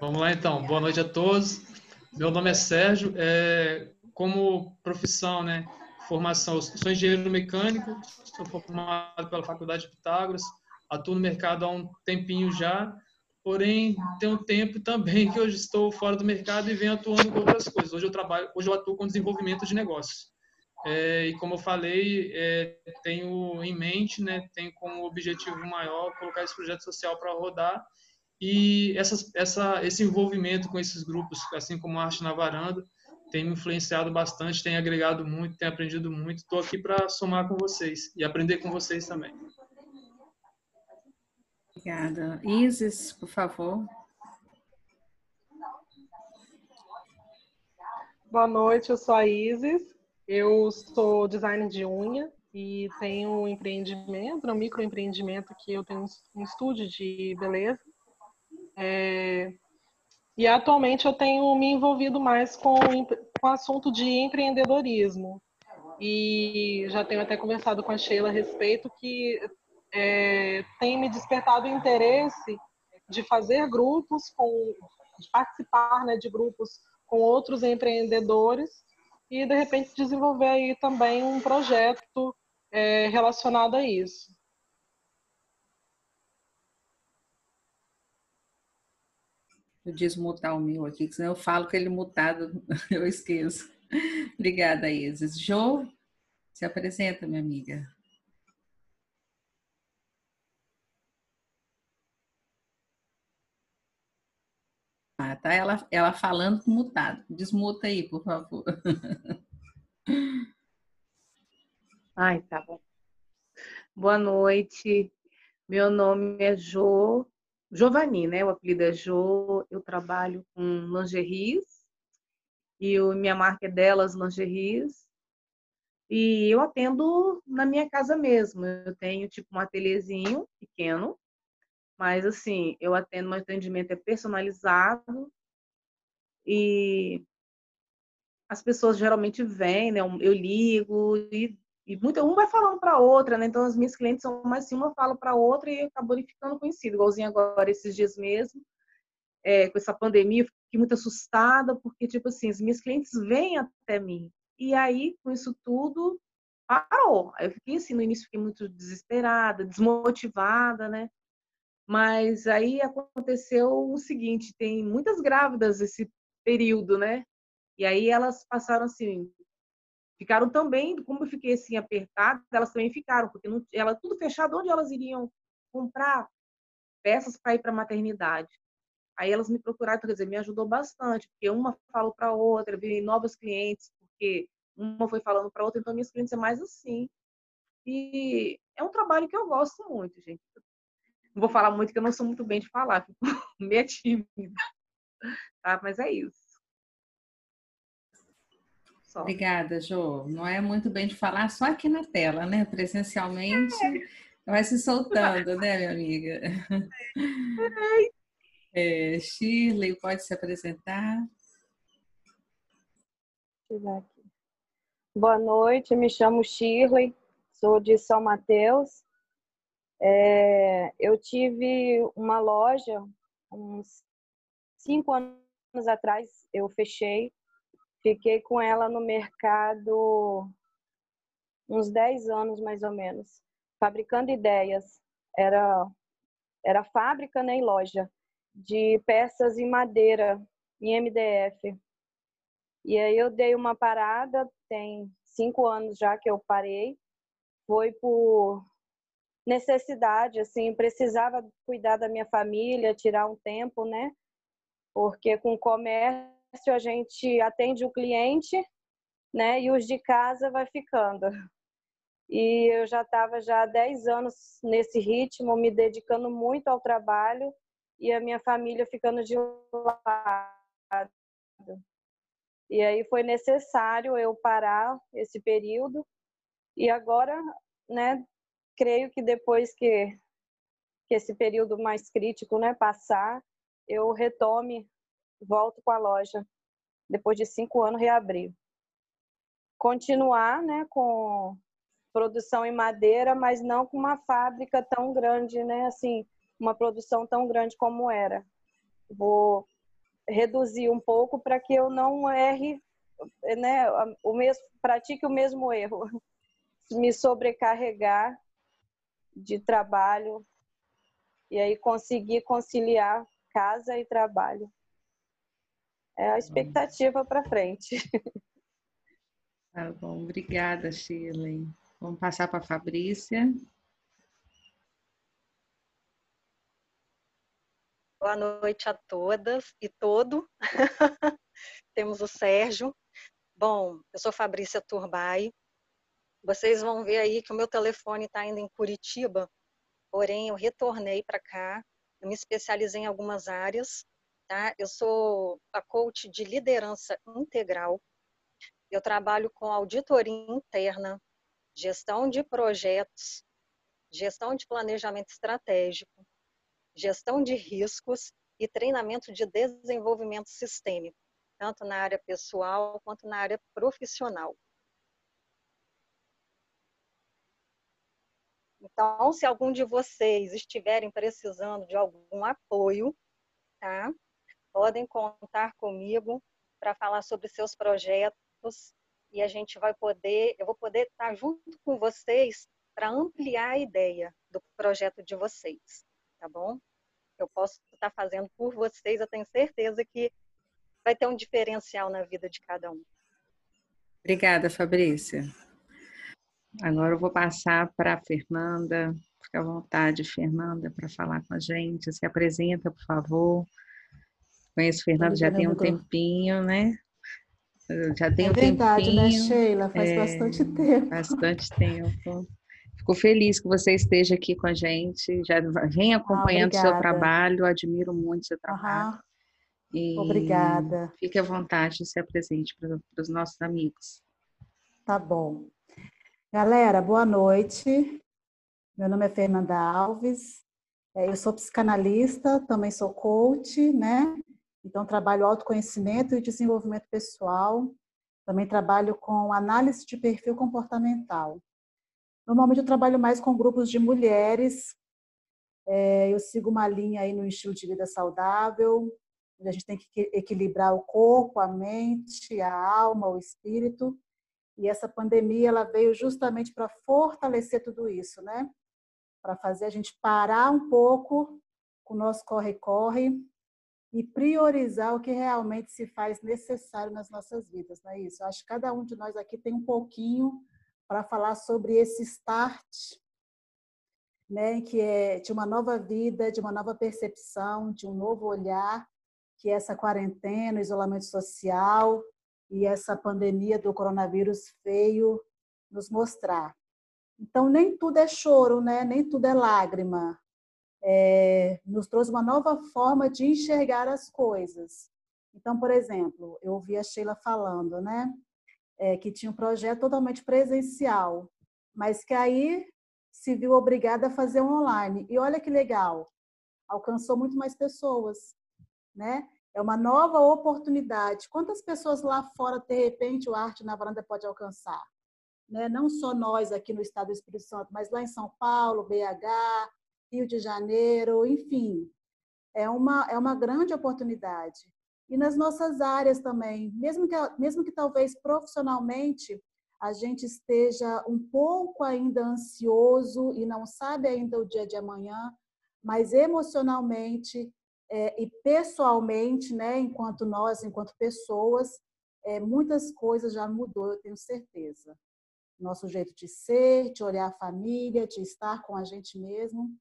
Vamos lá então. Boa noite a todos. Meu nome é Sérgio. É, como profissão, né? Formação, sou engenheiro mecânico, sou formado pela Faculdade de Pitágoras, atuo no mercado há um tempinho já, porém tem um tempo também que hoje estou fora do mercado e venho atuando com outras coisas. Hoje eu trabalho, hoje eu atuo com desenvolvimento de negócios. É, e como eu falei, é, tenho em mente, né, tenho como objetivo maior colocar esse projeto social para rodar e essa, essa, esse envolvimento com esses grupos, assim como a Arte na Varanda, tem me influenciado bastante, tem agregado muito, tem aprendido muito. Estou aqui para somar com vocês e aprender com vocês também. Obrigada. Isis, por favor. Boa noite, eu sou a Isis. Eu sou designer de unha e tenho um empreendimento, um microempreendimento que eu tenho um estúdio de beleza. É, e atualmente eu tenho me envolvido mais com, com o assunto de empreendedorismo. E já tenho até conversado com a Sheila a respeito que é, tem me despertado o interesse de fazer grupos, com, de participar né, de grupos com outros empreendedores e de repente desenvolver aí também um projeto é, relacionado a isso. Desmutar o meu aqui, senão eu falo que ele mutado, eu esqueço. Obrigada, Isis. Jo, se apresenta, minha amiga. Ah, tá ela, ela falando mutado. Desmuta aí, por favor. Ai, tá bom. Boa noite. Meu nome é Jo, Giovanni, né? O apelido é Jo. Eu trabalho com lingeries e o, minha marca é delas lingeries. E eu atendo na minha casa mesmo. Eu tenho tipo um ateliêzinho pequeno mas, assim, eu atendo, meu atendimento é personalizado e as pessoas geralmente vêm, né? Eu ligo e, e muito, um vai falando para outra, né? Então, as minhas clientes são mais assim, uma fala para outra e acabou ficando conhecido. Igualzinho agora, esses dias mesmo, é, com essa pandemia, eu fiquei muito assustada, porque, tipo assim, as minhas clientes vêm até mim. E aí, com isso tudo, parou. Eu fiquei assim, no início fiquei muito desesperada, desmotivada, né? Mas aí aconteceu o seguinte, tem muitas grávidas esse período, né? E aí elas passaram assim, ficaram também, como eu fiquei assim apertada, elas também ficaram, porque não, ela tudo fechado, onde elas iriam comprar peças para ir para a maternidade? Aí elas me procuraram, quer dizer, me ajudou bastante, porque uma falou para outra, vi novos clientes, porque uma foi falando para outra, então minhas clientes é mais assim. E é um trabalho que eu gosto muito, gente. Não vou falar muito, que eu não sou muito bem de falar, fico meio tímida. Tá? Mas é isso. Só. Obrigada, Jo. Não é muito bem de falar só aqui na tela, né? Presencialmente, é. vai se soltando, né, minha amiga? É. é, Shirley, pode se apresentar? Boa noite, me chamo Shirley, sou de São Mateus, é, eu tive uma loja uns cinco anos atrás, eu fechei, fiquei com ela no mercado uns dez anos mais ou menos, fabricando ideias. Era era fábrica nem né, loja de peças em madeira, em MDF. E aí eu dei uma parada, tem cinco anos já que eu parei. Foi por necessidade, assim, precisava cuidar da minha família, tirar um tempo, né? Porque com o comércio a gente atende o cliente, né? E os de casa vai ficando. E eu já estava já há 10 anos nesse ritmo, me dedicando muito ao trabalho e a minha família ficando de lado. E aí foi necessário eu parar esse período. E agora, né, creio que depois que, que esse período mais crítico né, passar, eu retome, volto com a loja. Depois de cinco anos, reabrir. Continuar né, com produção em madeira, mas não com uma fábrica tão grande, né? Assim, uma produção tão grande como era. Vou reduzir um pouco para que eu não erre, né, o mesmo, pratique o mesmo erro, me sobrecarregar de trabalho e aí conseguir conciliar casa e trabalho. É a expectativa para frente. Tá bom, obrigada, Shirley. Vamos passar para a Fabrícia. Boa noite a todas e todo. Temos o Sérgio. Bom, eu sou Fabrícia Turbay. Vocês vão ver aí que o meu telefone está ainda em Curitiba, porém eu retornei para cá. Eu me especializei em algumas áreas. Tá? Eu sou a coach de liderança integral. Eu trabalho com auditoria interna, gestão de projetos, gestão de planejamento estratégico, gestão de riscos e treinamento de desenvolvimento sistêmico, tanto na área pessoal quanto na área profissional. Então, se algum de vocês estiverem precisando de algum apoio, tá? Podem contar comigo para falar sobre seus projetos e a gente vai poder, eu vou poder estar junto com vocês para ampliar a ideia do projeto de vocês, tá bom? Eu posso estar fazendo por vocês, eu tenho certeza que vai ter um diferencial na vida de cada um. Obrigada, Fabrícia. Agora eu vou passar para a Fernanda. Fica à vontade, Fernanda, para falar com a gente. Se apresenta, por favor. Conheço o Fernando já tem um tempinho, né? Já tem é um verdade, né, tempinho. né, Sheila? Faz é, bastante tempo. Bastante tempo. Fico feliz que você esteja aqui com a gente. Já vem acompanhando o ah, seu trabalho, admiro muito o seu trabalho. E obrigada. Fique à vontade de se apresente para os nossos amigos. Tá bom. Galera, boa noite. Meu nome é Fernanda Alves. É, eu sou psicanalista, também sou coach, né? Então, trabalho autoconhecimento e desenvolvimento pessoal. Também trabalho com análise de perfil comportamental. Normalmente, eu trabalho mais com grupos de mulheres. É, eu sigo uma linha aí no estilo de vida saudável, a gente tem que equilibrar o corpo, a mente, a alma, o espírito. E essa pandemia ela veio justamente para fortalecer tudo isso, né? Para fazer a gente parar um pouco com o nosso corre-corre e priorizar o que realmente se faz necessário nas nossas vidas, não é isso? Eu acho que cada um de nós aqui tem um pouquinho para falar sobre esse start, né, que é de uma nova vida, de uma nova percepção, de um novo olhar, que é essa quarentena, isolamento social e essa pandemia do coronavírus veio nos mostrar. Então nem tudo é choro, né? Nem tudo é lágrima é, nos trouxe uma nova forma de enxergar as coisas. Então, por exemplo, eu ouvi a Sheila falando, né, é, que tinha um projeto totalmente presencial, mas que aí se viu obrigada a fazer online. E olha que legal, alcançou muito mais pessoas, né? É uma nova oportunidade. Quantas pessoas lá fora, de repente, o Arte na Varanda pode alcançar? Né? Não só nós aqui no Estado do Espírito Santo, mas lá em São Paulo, BH, Rio de Janeiro, enfim, é uma, é uma grande oportunidade. E nas nossas áreas também, mesmo que, mesmo que talvez profissionalmente a gente esteja um pouco ainda ansioso e não sabe ainda o dia de amanhã, mas emocionalmente é, e pessoalmente, né, enquanto nós, enquanto pessoas, é, muitas coisas já mudou, eu tenho certeza. Nosso jeito de ser, de olhar a família, de estar com a gente mesmo.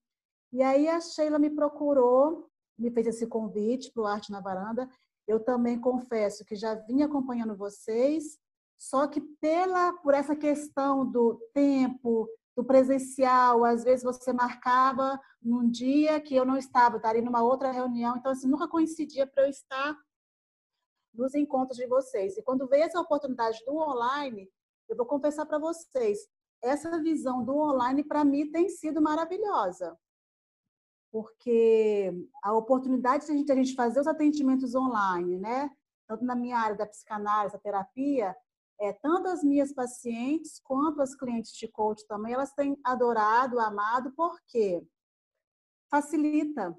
E aí a Sheila me procurou, me fez esse convite para o Arte na Varanda. Eu também confesso que já vim acompanhando vocês, só que pela por essa questão do tempo, do presencial, às vezes você marcava num dia que eu não estava, estaria numa outra reunião, então assim, nunca coincidia para eu estar nos encontros de vocês. E quando veio essa oportunidade do online, eu vou confessar para vocês, essa visão do online para mim tem sido maravilhosa porque a oportunidade de a gente, a gente fazer os atendimentos online, né? Tanto na minha área da psicanálise, da terapia, é, tanto as minhas pacientes quanto as clientes de coach também, elas têm adorado, amado, porque facilita.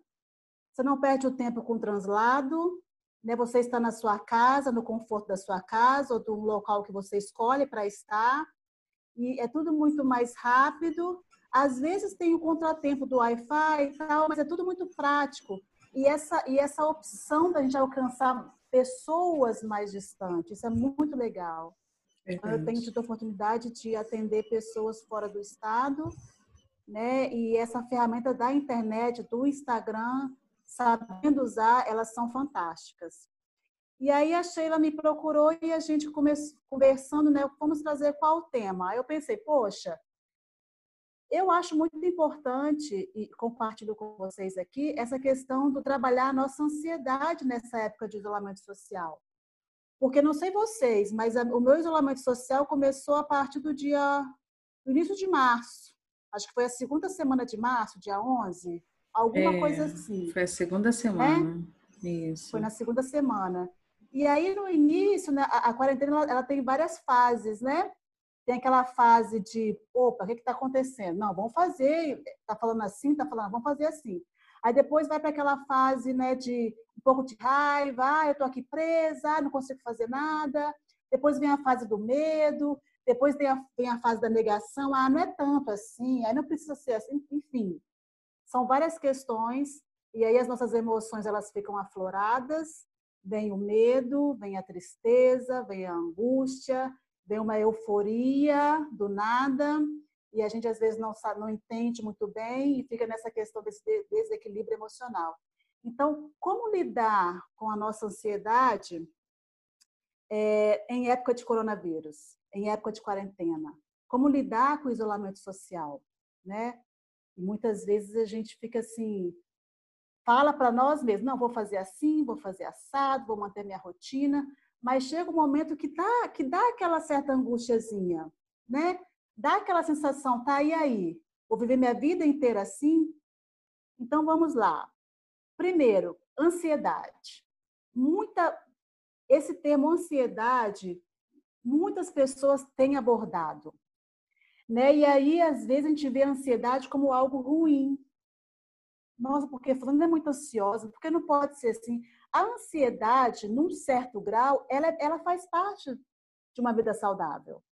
Você não perde o tempo com translado, né? Você está na sua casa, no conforto da sua casa ou do local que você escolhe para estar. E é tudo muito mais rápido. Às vezes tem o contratempo do Wi-Fi e tal, mas é tudo muito prático. E essa, e essa opção da gente alcançar pessoas mais distantes, isso é muito legal. Verdade. Eu tenho tido a oportunidade de atender pessoas fora do estado, né? E essa ferramenta da internet, do Instagram, sabendo usar, elas são fantásticas. E aí a Sheila me procurou e a gente começou conversando, né? Vamos trazer qual o tema? Aí eu pensei, poxa, eu acho muito importante e compartilho com vocês aqui essa questão do trabalhar a nossa ansiedade nessa época de isolamento social. Porque não sei vocês, mas o meu isolamento social começou a partir do dia do início de março. Acho que foi a segunda semana de março, dia 11. Alguma é, coisa assim. Foi a segunda semana. É? Isso. Foi na segunda semana. E aí, no início, né, a, a quarentena ela, ela, tem várias fases, né? Tem aquela fase de, opa, o que está acontecendo? Não, vamos fazer, está falando assim, está falando, vamos fazer assim. Aí depois vai para aquela fase né, de um pouco de raiva, ah, eu estou aqui presa, não consigo fazer nada. Depois vem a fase do medo, depois vem a, vem a fase da negação, ah, não é tanto assim, aí não precisa ser assim, enfim. São várias questões e aí as nossas emoções elas ficam afloradas, vem o medo, vem a tristeza, vem a angústia, vem uma euforia do nada e a gente às vezes não sabe, não entende muito bem e fica nessa questão desse desequilíbrio emocional. Então, como lidar com a nossa ansiedade é, em época de coronavírus, em época de quarentena? Como lidar com o isolamento social, né? E muitas vezes a gente fica assim, fala para nós mesmos, não, vou fazer assim, vou fazer assado, vou manter minha rotina, mas chega um momento que dá, que dá aquela certa angustiazinha, né? Dá aquela sensação, tá, e aí? Vou viver minha vida inteira assim? Então vamos lá. Primeiro, ansiedade. Muita esse termo ansiedade, muitas pessoas têm abordado. Né? E aí, às vezes, a gente vê a ansiedade como algo ruim. Nossa, porque fulano é muito ansiosa, porque não pode ser assim. A ansiedade, num certo grau, ela, ela faz parte de uma vida saudável.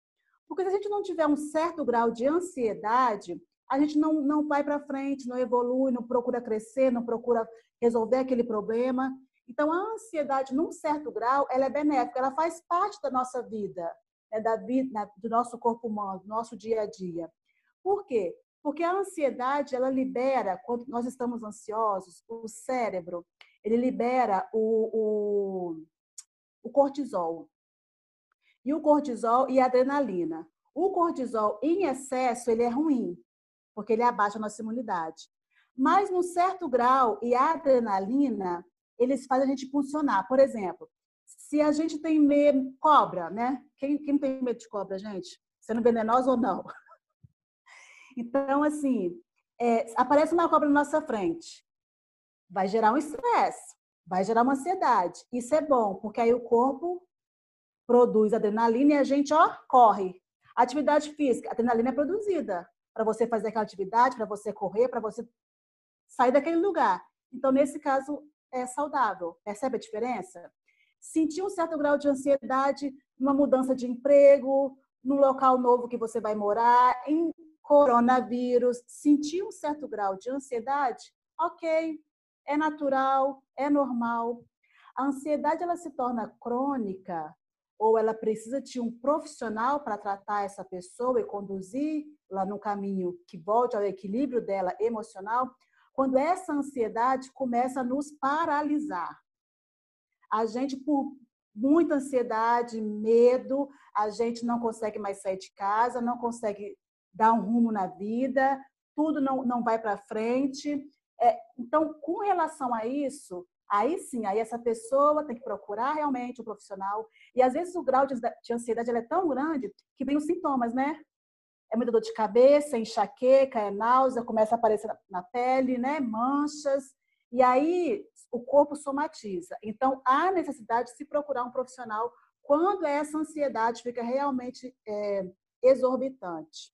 Porque se a gente não tiver um certo grau de ansiedade, a gente não, não vai para frente, não evolui, não procura crescer, não procura resolver aquele problema. Então, a ansiedade, num certo grau, ela é benéfica, ela faz parte da nossa vida né, da vida, do nosso corpo humano, do nosso dia a dia. Por quê? Porque a ansiedade, ela libera, quando nós estamos ansiosos, o cérebro, ele libera o, o, o cortisol. E o cortisol e a adrenalina. O cortisol em excesso, ele é ruim, porque ele abaixa a nossa imunidade. Mas, num certo grau, e a adrenalina, eles fazem a gente funcionar. Por exemplo, se a gente tem medo, cobra, né? Quem, quem tem medo de cobra, gente? Sendo venenosa ou não? Então, assim, é, aparece uma cobra na nossa frente, vai gerar um estresse, vai gerar uma ansiedade. Isso é bom, porque aí o corpo produz adrenalina e a gente, ó, corre. Atividade física, adrenalina é produzida para você fazer aquela atividade, para você correr, para você sair daquele lugar. Então, nesse caso, é saudável. Percebe a diferença? sentir um certo grau de ansiedade numa mudança de emprego, no local novo que você vai morar, em coronavírus, sentir um certo grau de ansiedade, ok, é natural, é normal. A ansiedade ela se torna crônica ou ela precisa de um profissional para tratar essa pessoa e conduzir lá no caminho que volte ao equilíbrio dela emocional, quando essa ansiedade começa a nos paralisar. A gente, por muita ansiedade, medo, a gente não consegue mais sair de casa, não consegue dar um rumo na vida, tudo não, não vai para frente. É, então, com relação a isso, aí sim, aí essa pessoa tem que procurar realmente um profissional. E às vezes o grau de, de ansiedade é tão grande que vem os sintomas, né? É muita dor de cabeça, enxaqueca, é náusea, começa a aparecer na pele, né? Manchas. E aí o corpo somatiza. Então, há necessidade de se procurar um profissional quando essa ansiedade fica realmente é, exorbitante.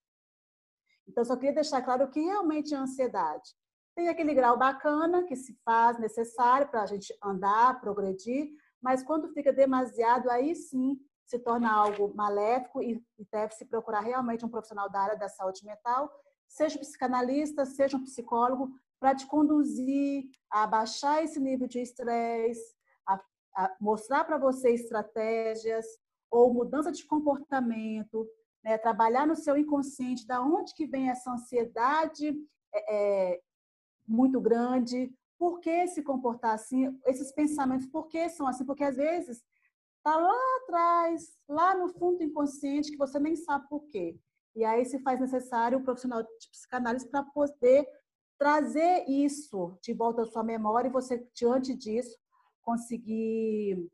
Então, só queria deixar claro que realmente é ansiedade. Tem aquele grau bacana que se faz necessário para a gente andar, progredir, mas quando fica demasiado, aí sim se torna algo maléfico e deve se procurar realmente um profissional da área da saúde mental, seja um psicanalista, seja um psicólogo, para te conduzir a baixar esse nível de estresse, a, a mostrar para você estratégias ou mudança de comportamento, né? trabalhar no seu inconsciente, da onde que vem essa ansiedade é, é, muito grande, por que se comportar assim, esses pensamentos, por que são assim? Porque às vezes está lá atrás, lá no fundo do inconsciente, que você nem sabe por quê. E aí se faz necessário um profissional de psicanálise para poder trazer isso de volta à sua memória e você, diante disso, conseguir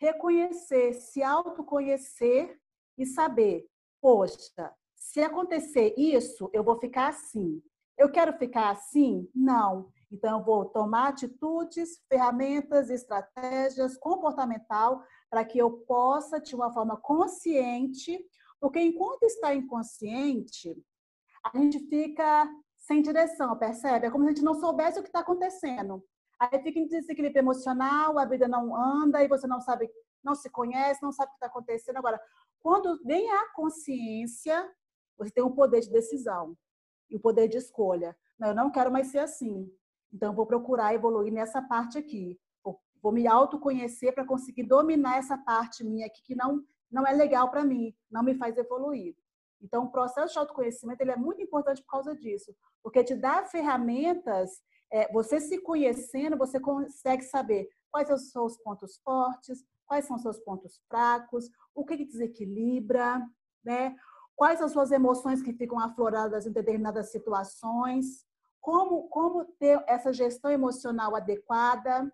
reconhecer, se autoconhecer e saber, poxa, se acontecer isso, eu vou ficar assim. Eu quero ficar assim? Não. Então, eu vou tomar atitudes, ferramentas, estratégias comportamental para que eu possa, de uma forma consciente, porque enquanto está inconsciente, a gente fica sem direção, percebe? É como se a gente não soubesse o que está acontecendo. Aí fica em desequilíbrio emocional, a vida não anda e você não sabe, não se conhece, não sabe o que está acontecendo. Agora, quando vem a consciência, você tem o poder de decisão e o poder de escolha. Não, eu não quero mais ser assim. Então, vou procurar evoluir nessa parte aqui. Vou me autoconhecer para conseguir dominar essa parte minha aqui que não, não é legal para mim, não me faz evoluir. Então, o processo de autoconhecimento ele é muito importante por causa disso, porque te dá ferramentas, é, você se conhecendo, você consegue saber quais são os seus pontos fortes, quais são os seus pontos fracos, o que, que desequilibra, né? Quais as suas emoções que ficam afloradas em determinadas situações, como, como ter essa gestão emocional adequada,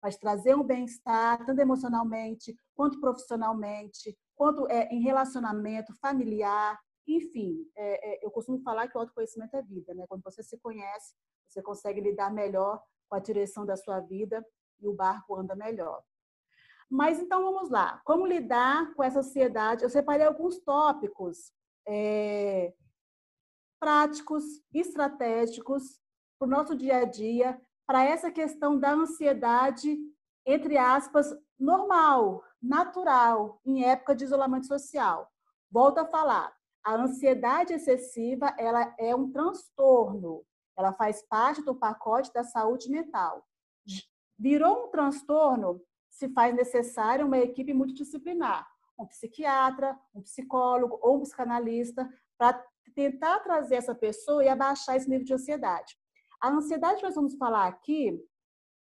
vai trazer um bem-estar, tanto emocionalmente, quanto profissionalmente, quanto é, em relacionamento familiar, enfim, é, é, eu costumo falar que o autoconhecimento é vida, né? Quando você se conhece, você consegue lidar melhor com a direção da sua vida e o barco anda melhor. Mas então vamos lá, como lidar com essa ansiedade? Eu separei alguns tópicos é, práticos, estratégicos para o nosso dia a dia, para essa questão da ansiedade, entre aspas, normal, natural, em época de isolamento social. Volto a falar, a ansiedade excessiva ela é um transtorno, ela faz parte do pacote da saúde mental. Virou um transtorno, se faz necessário uma equipe multidisciplinar, um psiquiatra, um psicólogo ou um psicanalista, para tentar trazer essa pessoa e abaixar esse nível de ansiedade. A ansiedade que nós vamos falar aqui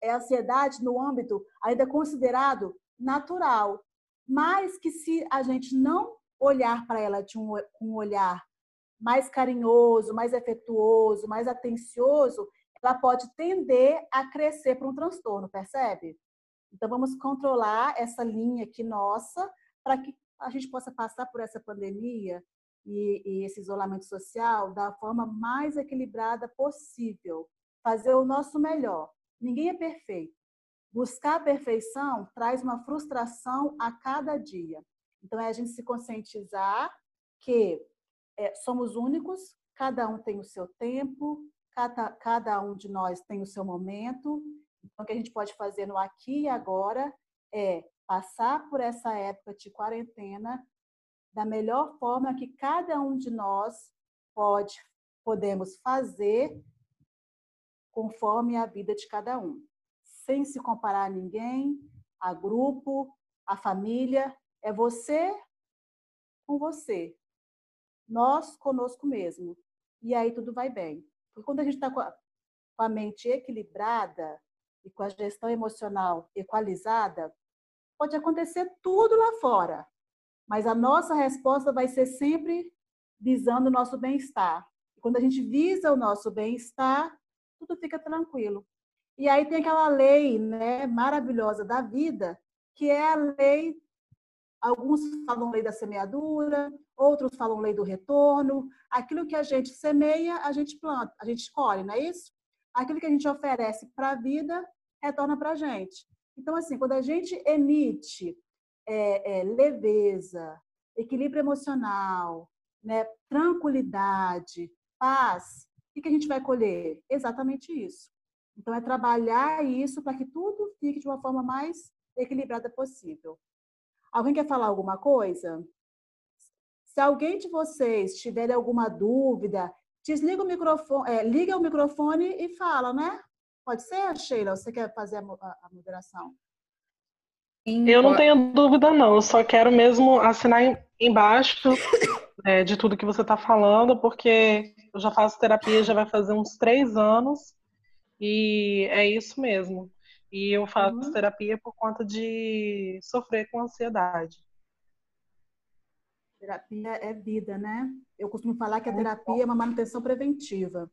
é ansiedade no âmbito ainda considerado natural, mas que se a gente não olhar para ela de um, um olhar mais carinhoso, mais afetuoso, mais atencioso, ela pode tender a crescer para um transtorno, percebe? Então vamos controlar essa linha aqui nossa para que a gente possa passar por essa pandemia e, e esse isolamento social da forma mais equilibrada possível. Fazer o nosso melhor. Ninguém é perfeito. Buscar a perfeição traz uma frustração a cada dia. Então, é a gente se conscientizar que é, somos únicos, cada um tem o seu tempo, cada, cada um de nós tem o seu momento. Então, o que a gente pode fazer no aqui e agora é passar por essa época de quarentena da melhor forma que cada um de nós pode podemos fazer conforme a vida de cada um, sem se comparar a ninguém, a grupo, a família, é você com você, nós conosco mesmo. E aí tudo vai bem. Porque quando a gente está com a mente equilibrada e com a gestão emocional equalizada, pode acontecer tudo lá fora. Mas a nossa resposta vai ser sempre visando o nosso bem-estar. Quando a gente visa o nosso bem-estar, tudo fica tranquilo. E aí tem aquela lei né, maravilhosa da vida, que é a lei. Alguns falam lei da semeadura, outros falam lei do retorno. Aquilo que a gente semeia, a gente planta, a gente colhe, não é isso? Aquilo que a gente oferece para a vida, retorna para a gente. Então, assim, quando a gente emite é, é, leveza, equilíbrio emocional, né, tranquilidade, paz, o que a gente vai colher? Exatamente isso. Então, é trabalhar isso para que tudo fique de uma forma mais equilibrada possível. Alguém quer falar alguma coisa? Se alguém de vocês tiver alguma dúvida, desliga o microfone, é, liga o microfone e fala, né? Pode ser, Sheila? Você quer fazer a, a moderação? Eu não tenho dúvida, não. Eu só quero mesmo assinar embaixo é, de tudo que você está falando, porque eu já faço terapia já vai fazer uns três anos e é isso mesmo. E eu faço uhum. terapia por conta de sofrer com ansiedade. Terapia é vida, né? Eu costumo falar que a terapia é uma manutenção preventiva.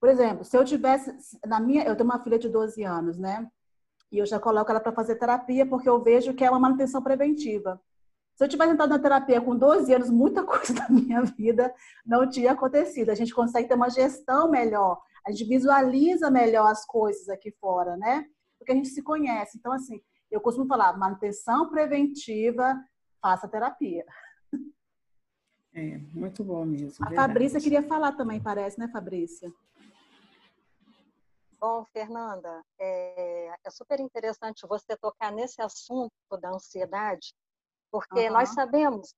Por exemplo, se eu tivesse na minha, eu tenho uma filha de 12 anos, né? E eu já coloco ela para fazer terapia porque eu vejo que é uma manutenção preventiva. Se eu tivesse entrado na terapia com 12 anos, muita coisa da minha vida não tinha acontecido. A gente consegue ter uma gestão melhor, a gente visualiza melhor as coisas aqui fora, né? Porque a gente se conhece. Então, assim, eu costumo falar, manutenção preventiva, faça terapia. É, muito bom mesmo. A verdade. Fabrícia queria falar também, parece, né, Fabrícia? Bom, Fernanda, é, é, super interessante você tocar nesse assunto da ansiedade, porque uhum. nós sabemos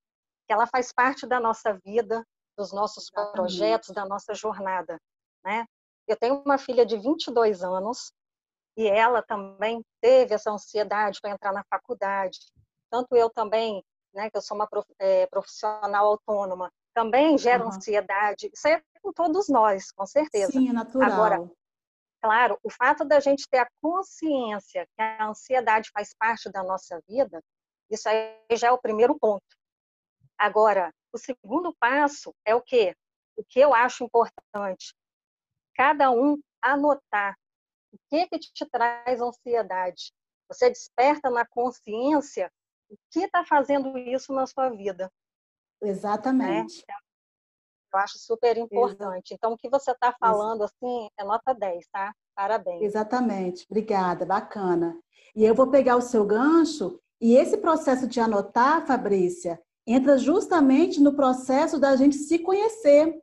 que ela faz parte da nossa vida, dos nossos Exatamente. projetos, da nossa jornada, né? Eu tenho uma filha de 22 anos e ela também teve essa ansiedade para entrar na faculdade. Tanto eu também, né, que eu sou uma é, profissional autônoma, também gera uhum. ansiedade. Isso é com todos nós, com certeza. Sim, é natural. Agora, Claro, o fato da gente ter a consciência que a ansiedade faz parte da nossa vida, isso aí já é o primeiro ponto. Agora, o segundo passo é o quê? O que eu acho importante? Cada um anotar o que que te traz ansiedade. Você desperta na consciência o que está fazendo isso na sua vida. Exatamente. Né? Eu acho super importante. Então, o que você está falando, assim, é nota 10, tá? Parabéns. Exatamente. Obrigada, bacana. E eu vou pegar o seu gancho, e esse processo de anotar, Fabrícia, entra justamente no processo da gente se conhecer.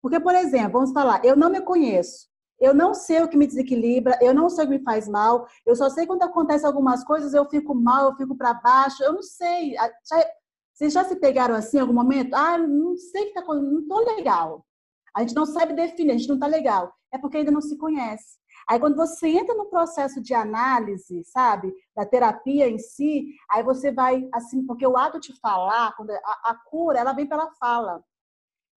Porque, por exemplo, vamos falar, eu não me conheço. Eu não sei o que me desequilibra, eu não sei o que me faz mal, eu só sei quando acontece algumas coisas, eu fico mal, eu fico para baixo, eu não sei. Vocês já se pegaram assim em algum momento? Ah, não sei o que está acontecendo, não estou legal. A gente não sabe definir, a gente não está legal. É porque ainda não se conhece. Aí quando você entra no processo de análise, sabe, da terapia em si, aí você vai assim, porque o ato de falar, quando a, a cura, ela vem pela fala.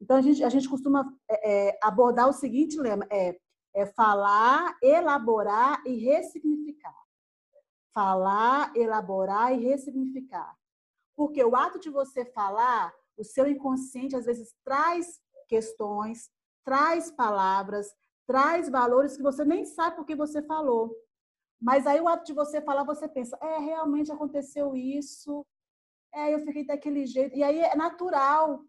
Então a gente, a gente costuma é, é, abordar o seguinte lema: é, é falar, elaborar e ressignificar. Falar, elaborar e ressignificar. Porque o ato de você falar, o seu inconsciente às vezes traz questões, traz palavras, traz valores que você nem sabe porque você falou. Mas aí o ato de você falar, você pensa, é, realmente aconteceu isso, é, eu fiquei daquele jeito. E aí é natural,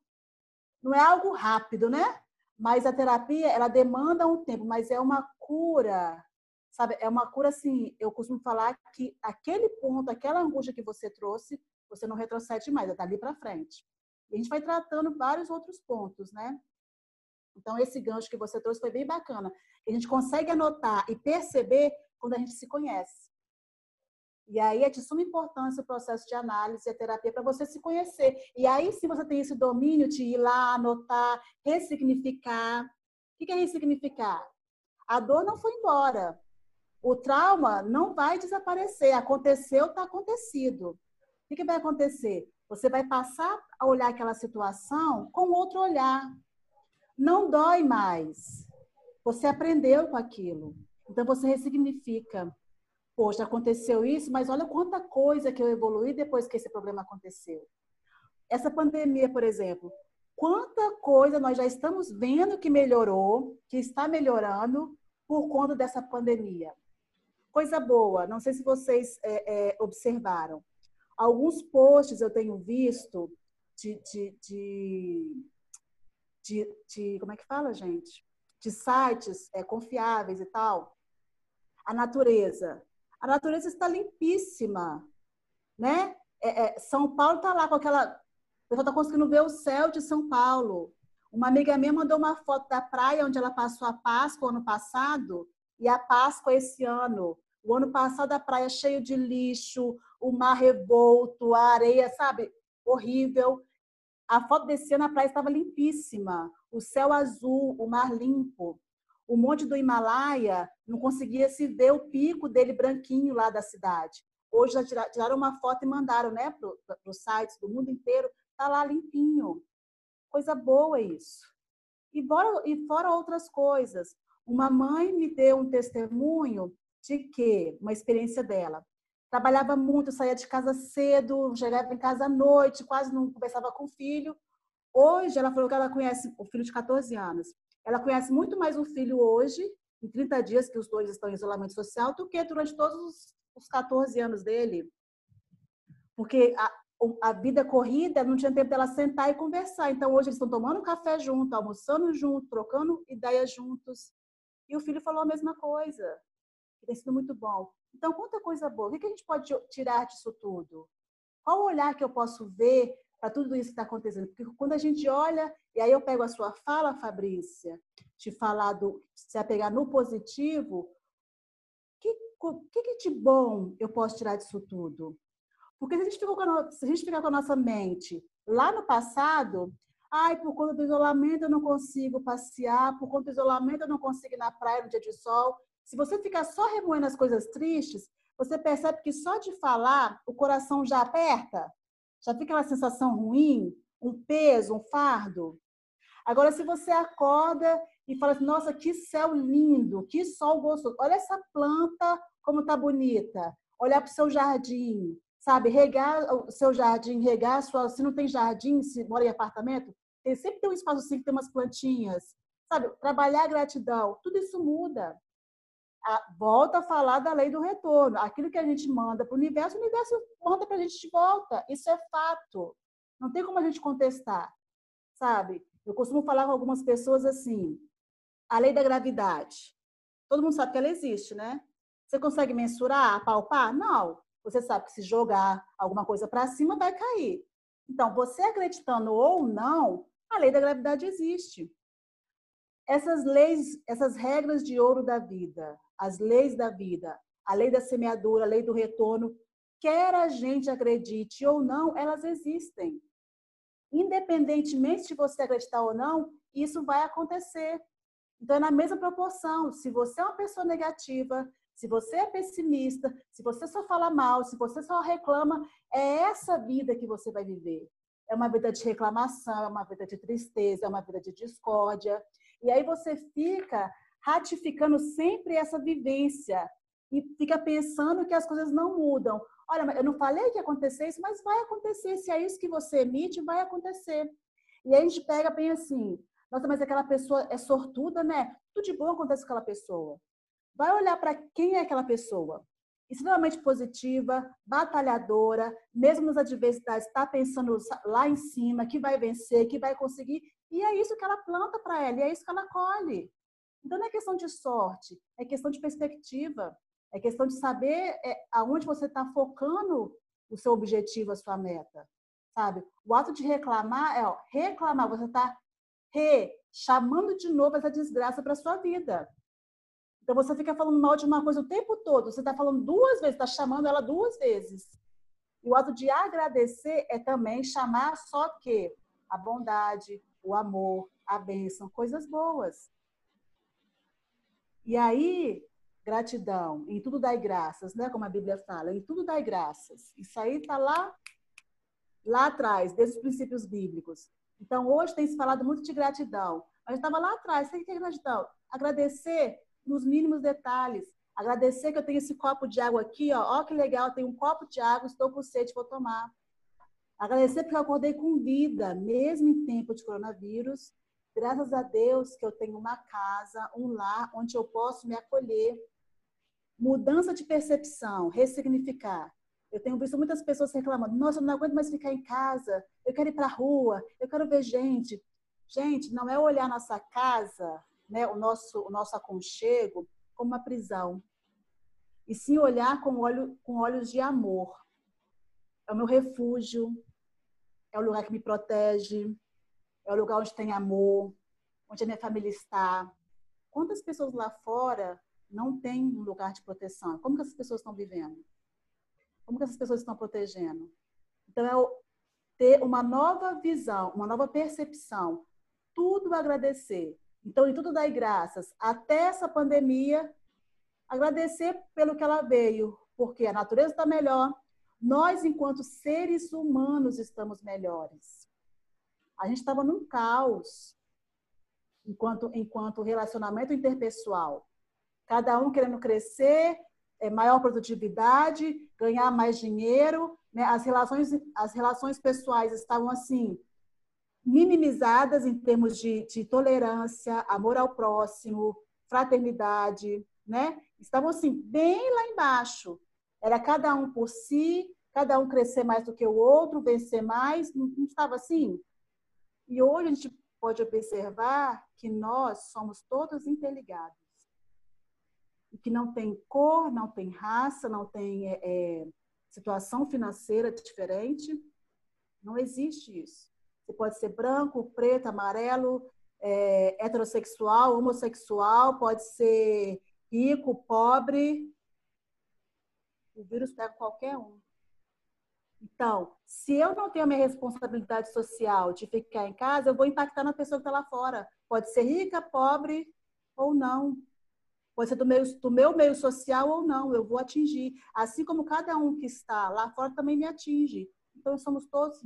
não é algo rápido, né? Mas a terapia, ela demanda um tempo, mas é uma cura, sabe? É uma cura, assim, eu costumo falar que aquele ponto, aquela angústia que você trouxe, você não retrocede mais, está ali para frente. E a gente vai tratando vários outros pontos, né? Então, esse gancho que você trouxe foi bem bacana. A gente consegue anotar e perceber quando a gente se conhece. E aí é de suma importância o processo de análise e a terapia para você se conhecer. E aí, se você tem esse domínio de ir lá, anotar, ressignificar. O que é ressignificar? A dor não foi embora. O trauma não vai desaparecer. Aconteceu, está acontecido. O que vai acontecer? Você vai passar a olhar aquela situação com outro olhar. Não dói mais. Você aprendeu com aquilo. Então você ressignifica. Poxa, aconteceu isso, mas olha quanta coisa que eu evolui depois que esse problema aconteceu. Essa pandemia, por exemplo, quanta coisa nós já estamos vendo que melhorou, que está melhorando por conta dessa pandemia. Coisa boa, não sei se vocês é, é, observaram. Alguns posts eu tenho visto de, de, de, de, de como é que fala, gente? De sites é, confiáveis e tal. A natureza. A natureza está limpíssima, né? É, é, São Paulo está lá com aquela... O pessoal está conseguindo ver o céu de São Paulo. Uma amiga minha mandou uma foto da praia onde ela passou a Páscoa ano passado e a Páscoa esse ano. O ano passado a praia cheia de lixo, o mar revolto, a areia, sabe? Horrível. A foto desse ano a praia estava limpíssima, o céu azul, o mar limpo. O monte do Himalaia não conseguia se ver o pico dele branquinho lá da cidade. Hoje já tiraram uma foto e mandaram né, para os sites do mundo inteiro. Está lá limpinho. Coisa boa isso. E fora, e fora outras coisas. Uma mãe me deu um testemunho de que, uma experiência dela, trabalhava muito, saía de casa cedo, chegava em casa à noite, quase não conversava com o filho. Hoje, ela falou que ela conhece o filho de 14 anos. Ela conhece muito mais o filho hoje, em 30 dias que os dois estão em isolamento social, do que durante todos os 14 anos dele. Porque a, a vida corrida não tinha tempo dela sentar e conversar. Então, hoje eles estão tomando café junto, almoçando junto, trocando ideias juntos. E o filho falou a mesma coisa, que tem sido muito bom. Então, quanta coisa boa. O que a gente pode tirar disso tudo? Qual o olhar que eu posso ver para tudo isso que está acontecendo? Porque quando a gente olha, e aí eu pego a sua fala, Fabrícia, de falar do, se apegar no positivo, o que, que de bom eu posso tirar disso tudo? Porque se a gente ficar com se a gente ficar com a nossa mente lá no passado, ai, por conta do isolamento eu não consigo passear, por conta do isolamento eu não consigo ir na praia no dia de sol. Se você ficar só remoendo as coisas tristes, você percebe que só de falar o coração já aperta, já fica uma sensação ruim, um peso, um fardo. Agora, se você acorda e fala assim, nossa, que céu lindo, que sol gostoso, olha essa planta como tá bonita, olhar para o seu jardim, sabe? Regar o seu jardim, regar sua. Se não tem jardim, se mora em apartamento, tem, sempre tem um espaço assim que tem umas plantinhas, sabe? Trabalhar a gratidão, tudo isso muda. Volta a falar da lei do retorno. Aquilo que a gente manda para o universo, o universo manda para a gente de volta. Isso é fato. Não tem como a gente contestar, sabe? Eu costumo falar com algumas pessoas assim: a lei da gravidade. Todo mundo sabe que ela existe, né? Você consegue mensurar, palpar? Não. Você sabe que se jogar alguma coisa para cima, vai cair. Então, você acreditando ou não, a lei da gravidade existe. Essas leis, essas regras de ouro da vida, as leis da vida, a lei da semeadura, a lei do retorno, quer a gente acredite ou não, elas existem. Independentemente de você acreditar ou não, isso vai acontecer. Então, é na mesma proporção. Se você é uma pessoa negativa, se você é pessimista, se você só fala mal, se você só reclama, é essa vida que você vai viver. É uma vida de reclamação, é uma vida de tristeza, é uma vida de discórdia. E aí você fica ratificando sempre essa vivência e fica pensando que as coisas não mudam. Olha, eu não falei que ia acontecer isso, mas vai acontecer. Se é isso que você emite, vai acontecer. E aí a gente pega bem assim, nossa, mas aquela pessoa é sortuda, né? Tudo de bom acontece com aquela pessoa vai olhar para quem é aquela pessoa. Extremamente positiva, batalhadora, mesmo nas adversidades, está pensando lá em cima, que vai vencer, que vai conseguir. E é isso que ela planta para ela, e é isso que ela colhe. Então não é questão de sorte, é questão de perspectiva, é questão de saber é, aonde você está focando o seu objetivo, a sua meta. Sabe? O ato de reclamar é ó, reclamar, você está re, chamando de novo essa desgraça para sua vida. Então você fica falando mal de uma coisa o tempo todo. Você está falando duas vezes, está chamando ela duas vezes. E o ato de agradecer é também chamar só que a bondade, o amor, a bênção, coisas boas. E aí, gratidão, em tudo dai graças, né? Como a Bíblia fala, em tudo dai graças. Isso aí está lá, lá atrás, desde os princípios bíblicos. Então, hoje tem se falado muito de gratidão. Mas estava lá atrás, o que é gratidão? Agradecer nos mínimos detalhes. Agradecer que eu tenho esse copo de água aqui, ó. Ó que legal, tenho um copo de água, estou com sede, vou tomar. Agradecer porque eu acordei com vida, mesmo em tempo de coronavírus. Graças a Deus que eu tenho uma casa, um lar onde eu posso me acolher. Mudança de percepção, ressignificar. Eu tenho visto muitas pessoas reclamando: nossa, eu não aguento mais ficar em casa, eu quero ir para a rua, eu quero ver gente. Gente, não é olhar nossa casa né, o, nosso, o nosso aconchego como uma prisão. E sim olhar com, olho, com olhos de amor. É o meu refúgio, é o lugar que me protege, é o lugar onde tem amor, onde a minha família está. Quantas pessoas lá fora não tem um lugar de proteção. Como que essas pessoas estão vivendo? Como que essas pessoas estão protegendo? Então, é ter uma nova visão, uma nova percepção. Tudo agradecer. Então, em tudo dar graças. Até essa pandemia, agradecer pelo que ela veio, porque a natureza está melhor, nós, enquanto seres humanos, estamos melhores. A gente estava num caos enquanto, enquanto relacionamento interpessoal. Cada um querendo crescer, é, maior produtividade, ganhar mais dinheiro. Né? As, relações, as relações pessoais estavam assim, minimizadas em termos de, de tolerância, amor ao próximo, fraternidade, né? Estavam assim, bem lá embaixo. Era cada um por si, cada um crescer mais do que o outro, vencer mais, não, não estava assim? E hoje a gente pode observar que nós somos todos interligados. E que não tem cor, não tem raça, não tem é, é, situação financeira diferente. Não existe isso. Você pode ser branco, preto, amarelo, é, heterossexual, homossexual, pode ser rico, pobre. O vírus pega qualquer um. Então, se eu não tenho a minha responsabilidade social de ficar em casa, eu vou impactar na pessoa que está lá fora. Pode ser rica, pobre ou não. Pode ser do meu, do meu meio social ou não. Eu vou atingir. Assim como cada um que está lá fora também me atinge. Então, somos todos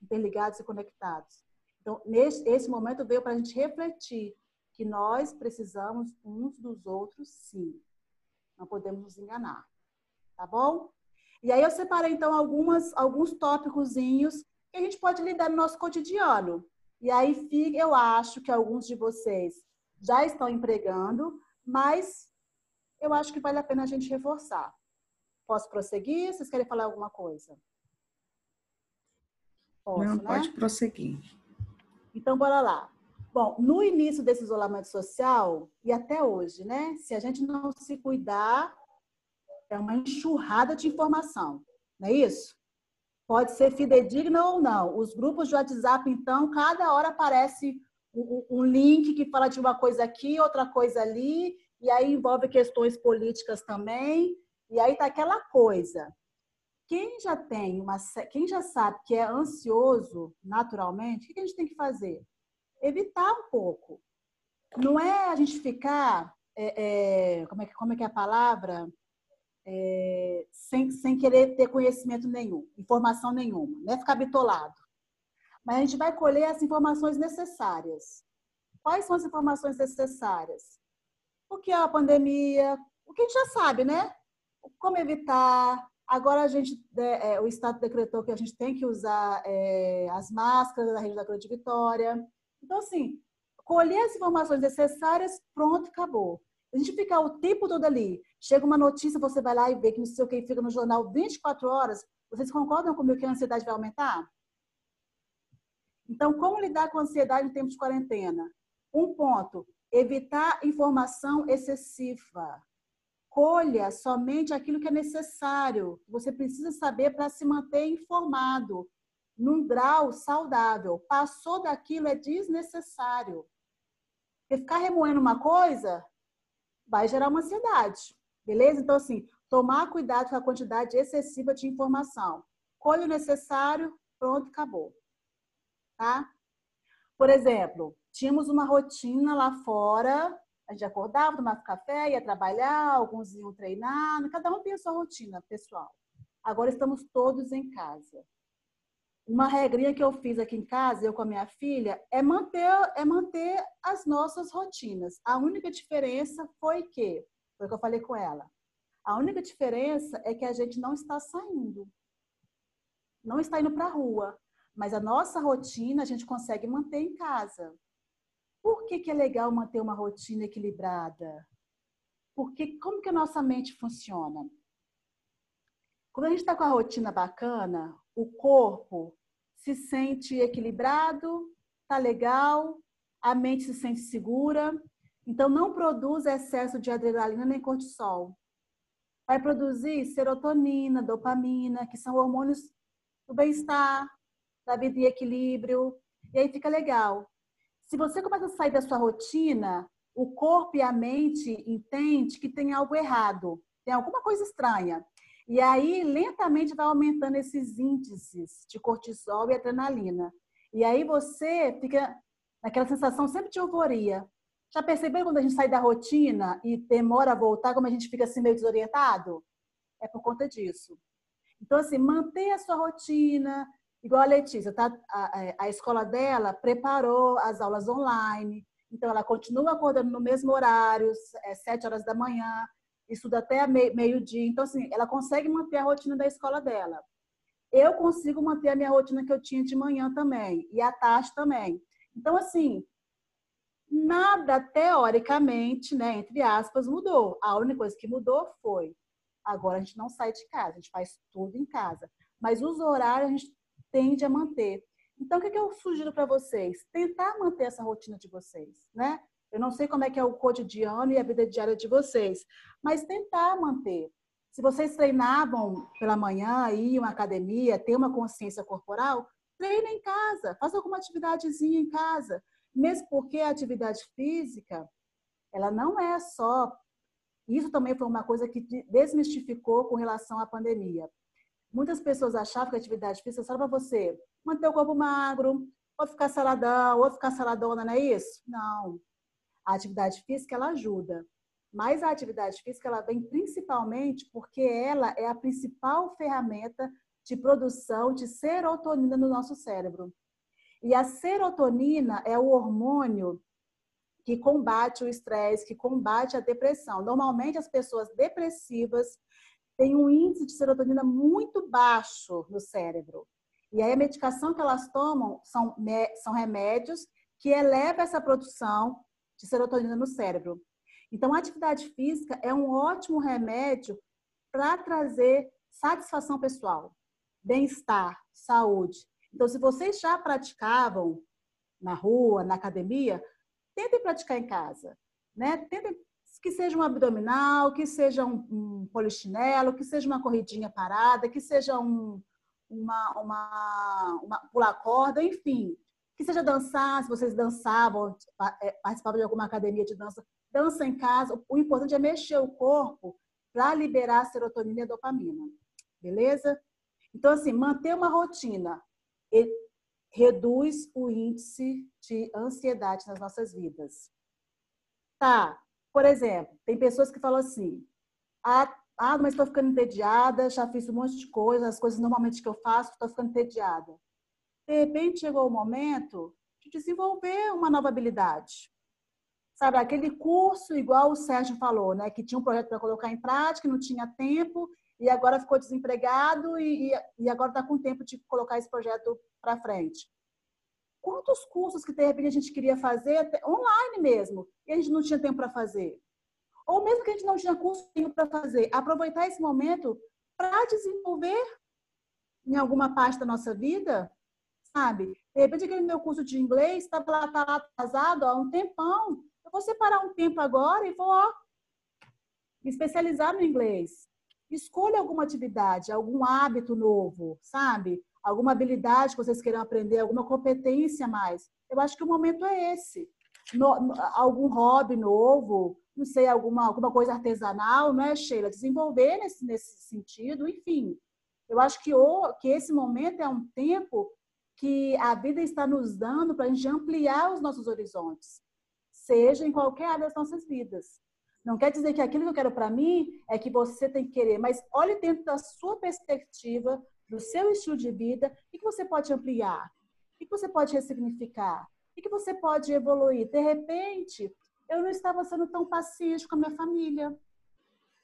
interligados e conectados. Então, nesse esse momento veio para a gente refletir que nós precisamos uns dos outros, sim. Não podemos nos enganar. Tá bom? E aí eu separei, então, algumas, alguns tópicozinhos que a gente pode lidar no nosso cotidiano. E aí eu acho que alguns de vocês já estão empregando, mas eu acho que vale a pena a gente reforçar. Posso prosseguir? Vocês querem falar alguma coisa? Posso, Não, né? pode prosseguir. Então, bora lá. Bom, no início desse isolamento social, e até hoje, né? Se a gente não se cuidar, é uma enxurrada de informação, não é isso? Pode ser fidedigna ou não. Os grupos de WhatsApp, então, cada hora aparece um, link que fala de uma coisa aqui, outra coisa ali, e aí envolve questões políticas também, e aí tá aquela coisa. Quem já tem uma, quem já sabe que é ansioso naturalmente, o que a gente tem que fazer? Evitar um pouco. Não é a gente ficar, é, é, como, é, como é que é a palavra? É, sem, sem querer ter conhecimento nenhum, informação nenhuma, né? ficar bitolado. Mas a gente vai colher as informações necessárias. Quais são as informações necessárias? O que é a pandemia? O que a gente já sabe, né? Como evitar? Agora a gente, é, é, o Estado decretou que a gente tem que usar é, as máscaras da rede da Grande Vitória. Então, assim, colher as informações necessárias, pronto, acabou. A gente ficar o tempo todo ali, chega uma notícia, você vai lá e vê que não sei o que fica no jornal 24 horas, vocês concordam comigo que a ansiedade vai aumentar? Então, como lidar com a ansiedade em tempos de quarentena? Um ponto, evitar informação excessiva. Colha somente aquilo que é necessário, você precisa saber para se manter informado, num grau saudável. Passou daquilo é desnecessário. Porque ficar remoendo uma coisa vai gerar uma ansiedade, beleza? Então, assim, tomar cuidado com a quantidade excessiva de informação. Colhe o necessário, pronto, acabou. Tá? Por exemplo, tínhamos uma rotina lá fora, a gente acordava, tomava café, ia trabalhar, alguns iam treinar, cada um tem a sua rotina pessoal. Agora estamos todos em casa. Uma regrinha que eu fiz aqui em casa, eu com a minha filha, é manter, é manter as nossas rotinas. A única diferença foi que, foi o que eu falei com ela, a única diferença é que a gente não está saindo. Não está indo para a rua. Mas a nossa rotina a gente consegue manter em casa. Por que, que é legal manter uma rotina equilibrada? Porque como que a nossa mente funciona? Quando a gente está com a rotina bacana, o corpo se sente equilibrado, tá legal, a mente se sente segura, então não produz excesso de adrenalina nem cortisol. Vai produzir serotonina, dopamina, que são hormônios do bem-estar, da vida em equilíbrio, e aí fica legal. Se você começa a sair da sua rotina, o corpo e a mente entende que tem algo errado, tem alguma coisa estranha. E aí, lentamente, vai aumentando esses índices de cortisol e adrenalina. E aí você fica naquela sensação sempre de euforia. Já percebeu quando a gente sai da rotina e demora a voltar, como a gente fica assim meio desorientado? É por conta disso. Então, assim, manter a sua rotina, igual a Letícia, tá? a, a escola dela preparou as aulas online, então ela continua acordando no mesmo horário, é, sete horas da manhã, estuda até meio-dia. Então, assim, ela consegue manter a rotina da escola dela. Eu consigo manter a minha rotina que eu tinha de manhã também, e à tarde também. Então, assim, nada teoricamente, né, entre aspas, mudou. A única coisa que mudou foi agora a gente não sai de casa, a gente faz tudo em casa. Mas os horários a gente tende a manter. Então, o que, eu sugiro para vocês? Tentar manter essa rotina de vocês, né? Eu não sei como é que é o cotidiano e a vida diária de vocês, mas tentar manter. Se vocês treinavam pela manhã, iam à academia, ter uma consciência corporal, treine em casa, faça alguma atividadezinha em casa. Mesmo porque a atividade física, ela não é só. Isso também foi uma coisa que desmistificou com relação à pandemia. Muitas pessoas achavam que a atividade física só para você manter o corpo magro, ou ficar saladão, ou ficar saladona, não é isso? Não. A atividade física, ela ajuda. Mas a atividade física, ela vem principalmente porque ela é a principal ferramenta de produção de serotonina no nosso cérebro. E a serotonina é o hormônio que combate o estresse, que combate a depressão. Normalmente, as pessoas depressivas têm um índice de serotonina muito baixo no cérebro. E aí, a medicação que elas tomam são, são remédios que elevam essa produção de serotonina no cérebro. Então, a atividade física é um ótimo remédio para trazer satisfação pessoal, bem-estar, saúde. Então, se vocês já praticavam na rua, na academia, tentem praticar em casa, né? Tentem que seja um abdominal, que seja um, um polichinelo, que seja uma corridinha parada, que seja um, uma, uma, uma pular corda, enfim, que seja dançar, se vocês dançavam, é, participavam de alguma academia de dança, dança em casa. O importante é mexer o corpo para liberar serotonina e dopamina, beleza? Então, assim, manter uma rotina reduz o índice de ansiedade nas nossas vidas. Tá, por exemplo, tem pessoas que falam assim, ah, ah mas estou ficando entediada, já fiz um monte de coisas, as coisas normalmente que eu faço, estou ficando entediada. De repente chegou o momento de desenvolver uma nova habilidade. Sabe, aquele curso, igual o Sérgio falou, né, que tinha um projeto para colocar em prática, não tinha tempo, e agora ficou desempregado e, e agora está com tempo de colocar esse projeto para frente. Quantos cursos que de repente a gente queria fazer online mesmo e a gente não tinha tempo para fazer? Ou mesmo que a gente não tinha curso para fazer, aproveitar esse momento para desenvolver em alguma parte da nossa vida, sabe? De repente aquele meu curso de inglês estava lá, tá lá atrasado há um tempão. Eu vou separar um tempo agora e vou ó, me especializar no inglês escolha alguma atividade, algum hábito novo, sabe? Alguma habilidade que vocês queiram aprender, alguma competência mais. Eu acho que o momento é esse. No, algum hobby novo, não sei, alguma, alguma coisa artesanal, não é, Sheila? Desenvolver nesse, nesse sentido, enfim. Eu acho que, o, que esse momento é um tempo que a vida está nos dando para a gente ampliar os nossos horizontes, seja em qualquer área das nossas vidas. Não quer dizer que aquilo que eu quero para mim é que você tem que querer, mas olhe dentro da sua perspectiva, do seu estilo de vida, o que você pode ampliar, o que você pode ressignificar, o que você pode evoluir. De repente, eu não estava sendo tão paciente com a minha família,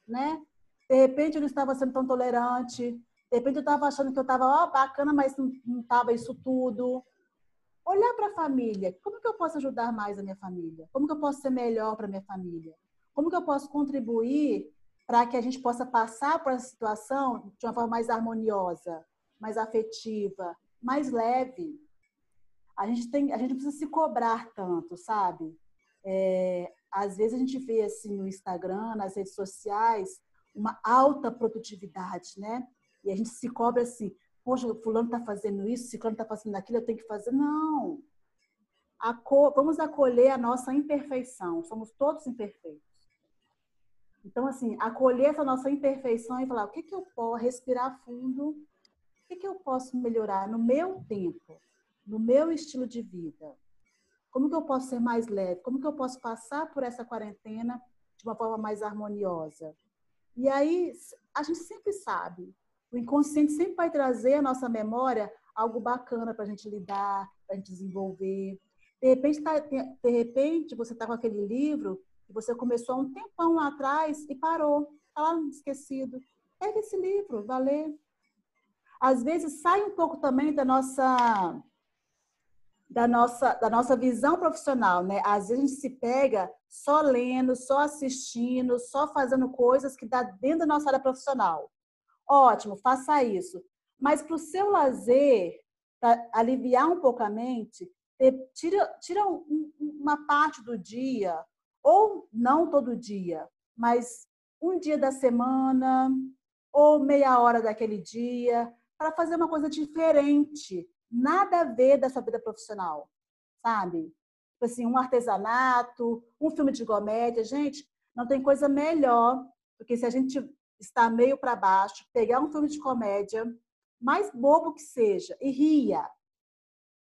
né? De repente, eu não estava sendo tão tolerante. De repente, eu estava achando que eu estava ó, bacana, mas não estava isso tudo. Olhar para a família. Como que eu posso ajudar mais a minha família? Como que eu posso ser melhor para minha família? Como que eu posso contribuir para que a gente possa passar por essa situação de uma forma mais harmoniosa, mais afetiva, mais leve? A gente tem, a gente precisa se cobrar tanto, sabe? É, às vezes a gente vê assim no Instagram, nas redes sociais, uma alta produtividade, né? E a gente se cobra assim, poxa, fulano está fazendo isso, ciclano está fazendo aquilo, eu tenho que fazer. Não! aco vamos acolher a nossa imperfeição. Somos todos imperfeitos. Então, assim, acolher essa nossa imperfeição e falar: o que, que eu posso respirar fundo? O que, que eu posso melhorar no meu tempo, no meu estilo de vida? Como que eu posso ser mais leve? Como que eu posso passar por essa quarentena de uma forma mais harmoniosa? E aí, a gente sempre sabe, o inconsciente sempre vai trazer à nossa memória algo bacana para a gente lidar, para a gente desenvolver. De repente, tá, de repente você está com aquele livro que você começou há um tempão lá atrás e parou, está lá esquecido. Pega esse livro, vai ler. Às vezes sai um pouco também da nossa da nossa, da nossa visão profissional, né? Às vezes a gente se pega só lendo, só assistindo, só fazendo coisas que dá dentro da nossa área profissional. Ótimo, faça isso. Mas para o seu lazer, para aliviar um pouco a mente, tira, tira uma parte do dia, ou não todo dia, mas um dia da semana, ou meia hora daquele dia, para fazer uma coisa diferente, nada a ver da sua vida profissional, sabe? Tipo assim, um artesanato, um filme de comédia. Gente, não tem coisa melhor do que se a gente está meio para baixo, pegar um filme de comédia, mais bobo que seja, e ria.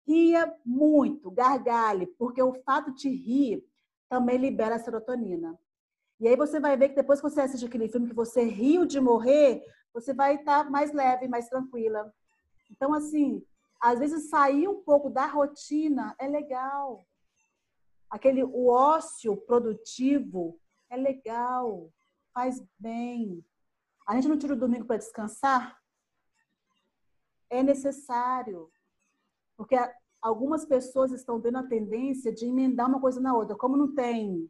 Ria muito, gargalhe, porque o fato de rir também libera a serotonina. E aí você vai ver que depois que você assiste aquele filme que você riu de morrer, você vai estar mais leve, mais tranquila. Então, assim, às vezes sair um pouco da rotina é legal. Aquele o ócio produtivo é legal, faz bem. A gente não tira o domingo para descansar? É necessário. Porque algumas pessoas estão tendo a tendência de emendar uma coisa na outra. Como não tem,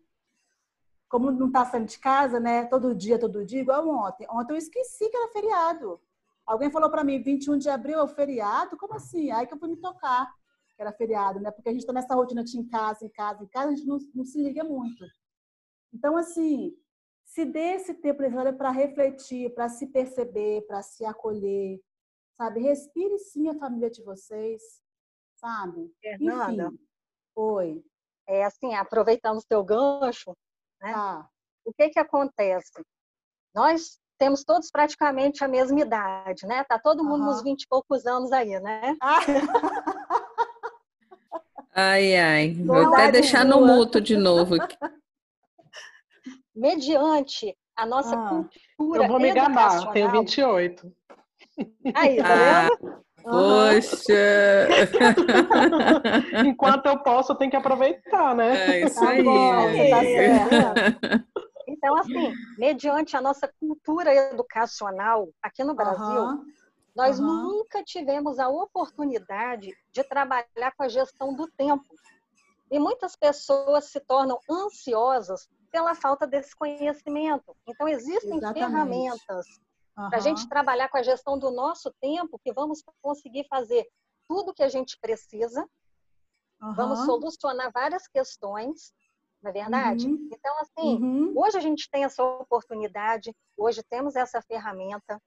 como não está saindo de casa, né? Todo dia, todo dia, igual ontem. Ontem eu esqueci que era feriado. Alguém falou para mim, 21 de abril é o feriado? Como assim? Aí que eu fui me tocar, que era feriado, né? Porque a gente está nessa rotina de em casa, em casa, em casa, a gente não, não se liga muito. Então, assim, se dê esse tempo necessário para refletir, para se perceber, para se acolher, sabe? Respire sim a família de vocês, sabe? Fernanda, Enfim, oi. É assim, aproveitando o teu gancho, né? Tá. O que que acontece? Nós temos todos praticamente a mesma idade, né? Tá todo mundo Aham. nos 20 e poucos anos aí, né? Ai, ai. Vou até deixar no muto de novo. Mediante a nossa Ah, cultura Eu vou me gabar, tenho educacional. 28. Aí, tá Ah, vendo? poxa! Enquanto eu posso, eu tenho que aproveitar, né? É isso Tá aí. tá. Então, assim, mediante a nossa cultura educacional aqui no Brasil, Aham, nós aham. nunca tivemos a oportunidade de trabalhar com a gestão do tempo. E muitas pessoas se tornam ansiosas pela falta desse conhecimento. Então, existem Exatamente. ferramentas para a gente trabalhar com a gestão do nosso tempo que vamos conseguir fazer tudo que a gente precisa, vamos aham. solucionar várias questões, não é verdade? Uhum. Então, assim, Uhum. hoje a gente tem essa oportunidade, hoje temos essa ferramenta.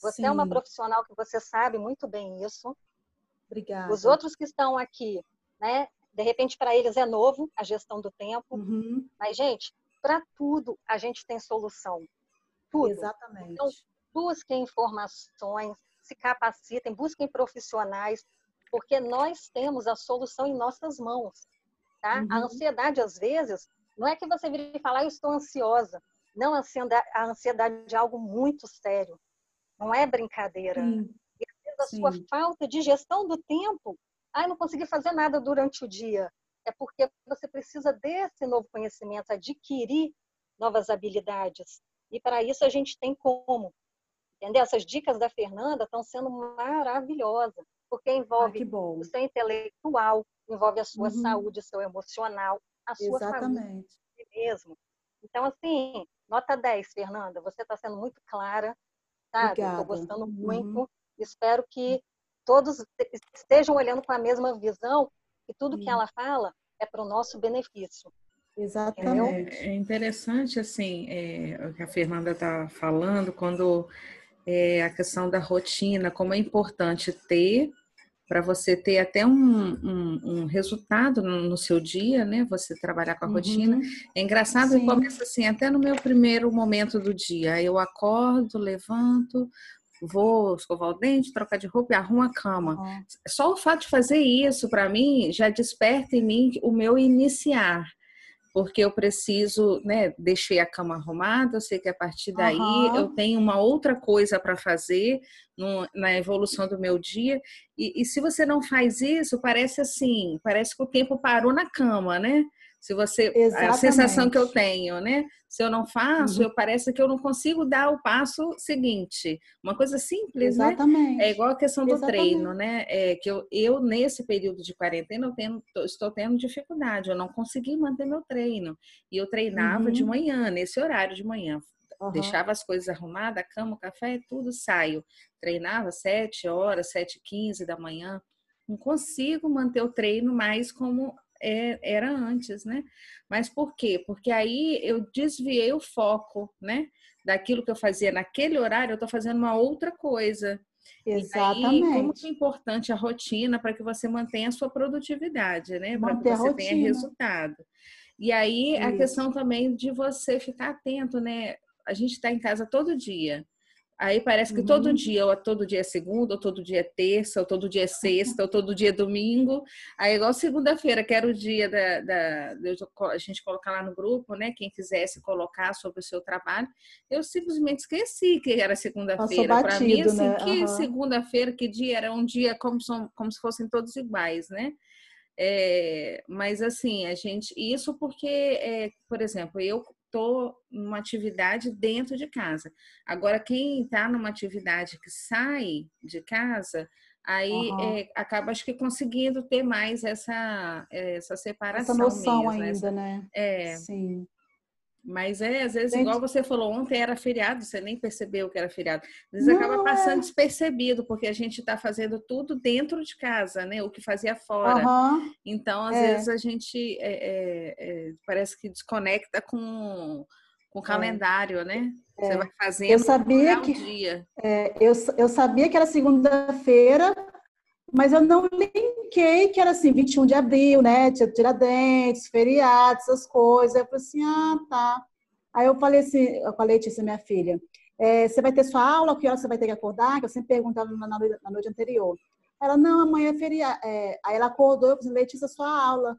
Você é uma Sim. profissional que você sabe muito bem isso. Obrigada. Os outros que estão aqui, né? De repente, para eles é novo a gestão do tempo. Uhum. Mas, gente, para tudo a gente tem solução. Tudo. Exatamente. Então, busquem informações, se capacitem, busquem profissionais, porque nós temos a solução em nossas mãos. Tá? A Uhum. ansiedade, às vezes, não é que você vire e falar, eu estou ansiosa. Não, a ansiedade, a ansiedade é algo muito sério. Não é brincadeira. Sim, E às vezes a sua sim. falta de gestão do tempo, ai, não consegui fazer nada durante o dia. É porque você precisa desse novo conhecimento, adquirir novas habilidades. E para isso a gente tem como. Entendeu? Essas dicas da Fernanda estão sendo maravilhosas, porque Ah, envolve bom. o seu intelectual, envolve a sua Uhum. saúde, o seu emocional, a sua família Exatamente. mesmo. Então, assim, nota 10, Fernanda, você está sendo muito clara, sabe? Estou gostando Uhum. muito. Espero que todos estejam olhando com a mesma visão e tudo que Sim. ela fala é para o nosso benefício. Exatamente. É interessante, assim, é, o que a Fernanda está falando, quando é, a questão da rotina, como é importante ter para você ter até um, um, um resultado no, no, seu dia, né? Você trabalhar com a uhum. rotina. É engraçado que começa assim, até no meu primeiro momento do dia. Eu acordo, levanto, vou escovar o dente, trocar de roupa e arrumo a cama. Uhum. Só o fato de fazer isso, para mim, já desperta em mim o meu iniciar porque eu preciso, né, deixei a cama arrumada, eu sei que a partir daí uhum. eu tenho uma outra coisa para fazer no, na evolução do meu dia. E, e, se você não faz isso, parece assim, parece que o tempo parou na cama, né? Se você Exatamente. a sensação que eu tenho, né? Se eu não faço, uhum. eu parece que eu não consigo dar o passo seguinte. Uma coisa simples, Exatamente. né? É igual a questão do Exatamente. treino, né? É que eu, eu nesse período de quarentena eu tenho, estou tendo dificuldade, eu não consegui manter meu treino. E eu treinava uhum. de manhã, nesse horário de manhã. Uhum. Deixava as coisas arrumadas, a cama, o café, tudo, saio. Treinava sete horas, sete quinze da manhã. Não consigo manter o treino mais como é, era antes, né? Mas por quê? Porque aí eu desviei o foco, né? Daquilo que eu fazia naquele horário, eu estou fazendo uma outra coisa. Exatamente. E como que é importante a rotina para que você mantenha a sua produtividade, né? Para que você tenha resultado. E aí Isso. a questão também de você ficar atento, né? A gente está em casa todo dia. Aí parece que uhum. todo dia, ou todo dia é segunda, ou todo dia é terça, ou todo dia é sexta, ou todo dia é domingo. Aí igual segunda-feira, que era o dia da, da, da, a gente colocar lá no grupo, né? Quem quisesse colocar sobre o seu trabalho. Eu simplesmente esqueci que era segunda-feira. Para mim, assim, né? que uhum. segunda-feira, que dia era um dia como, são, como se fossem todos iguais, né? É, mas assim, a gente. Isso porque, é, por exemplo, eu estou numa atividade dentro de casa. Agora, quem está numa atividade que sai de casa, aí uhum. é, acaba acho que conseguindo ter mais essa, essa separação. Essa noção mesmo, ainda, essa, né? É. Sim. Mas é, às vezes, Gente... igual você falou, ontem era feriado, você nem percebeu que era feriado. Às vezes Não, acaba passando é... despercebido, porque a gente está fazendo tudo dentro de casa, né? O que fazia fora. Uhum. Então, às é. vezes, a gente é, é, é, parece que desconecta com, com o é. calendário, né? Você vai fazendo eu sabia que, dia. eu, eu sabia que era segunda-feira, mas eu não linkei que era assim, 21 de abril, né? Tinha Tiradentes, feriados, essas coisas. Eu falei assim, ah, tá. Aí eu falei assim, eu falei, Letícia, minha filha, é, você vai ter sua aula, que hora você vai ter que acordar? Que eu sempre perguntava na, na noite anterior. Ela, não, amanhã é feriado. É, aí ela acordou, eu falei, Letícia, sua aula.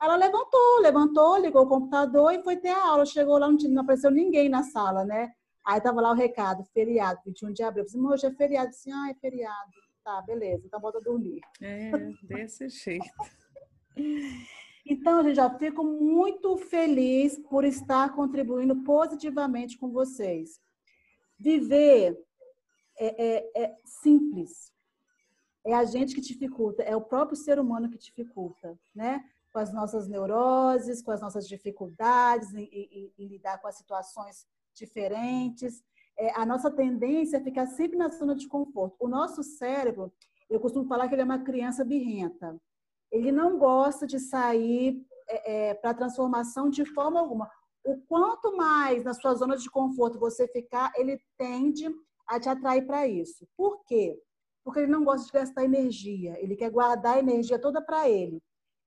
Ela levantou, levantou, ligou o computador e foi ter a aula. Chegou lá, não, tinha, não apareceu ninguém na sala, né? Aí tava lá o recado, feriado, 21 de abril. Eu falei, hoje é feriado. Assim, ah, é feriado. Tá, beleza, então bota dormir. É, desse jeito. Então, gente, eu fico muito feliz por estar contribuindo positivamente com vocês. Viver é, é, é, simples. É a gente que dificulta, é o próprio ser humano que dificulta, né? Com as nossas neuroses, com as nossas dificuldades em, em, em lidar com as situações diferentes é, a nossa tendência é ficar sempre na zona de conforto. O nosso cérebro, eu costumo falar que ele é uma criança birrenta. Ele não gosta de sair é, é, para transformação de forma alguma. O quanto mais na sua zona de conforto você ficar, ele tende a te atrair para isso. Por quê? Porque ele não gosta de gastar energia, ele quer guardar a energia toda para ele.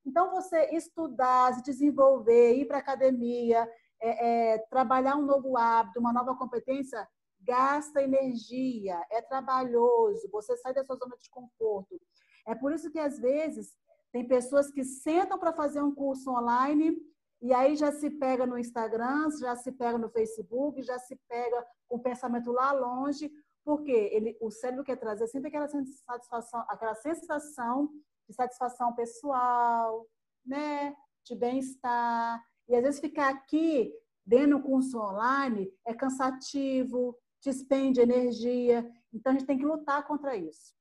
Então, você estudar, se desenvolver, ir para academia, é, é, trabalhar um novo hábito, uma nova competência, gasta energia, é trabalhoso, você sai da sua zona de conforto. É por isso que, às vezes, tem pessoas que sentam para fazer um curso online e aí já se pega no Instagram, já se pega no Facebook, já se pega com o pensamento lá longe, porque ele, o cérebro quer trazer sempre aquela satisfação, aquela sensação de satisfação pessoal, né? de bem-estar. E às vezes ficar aqui dentro do curso online é cansativo, despende energia. Então, a gente tem que lutar contra isso.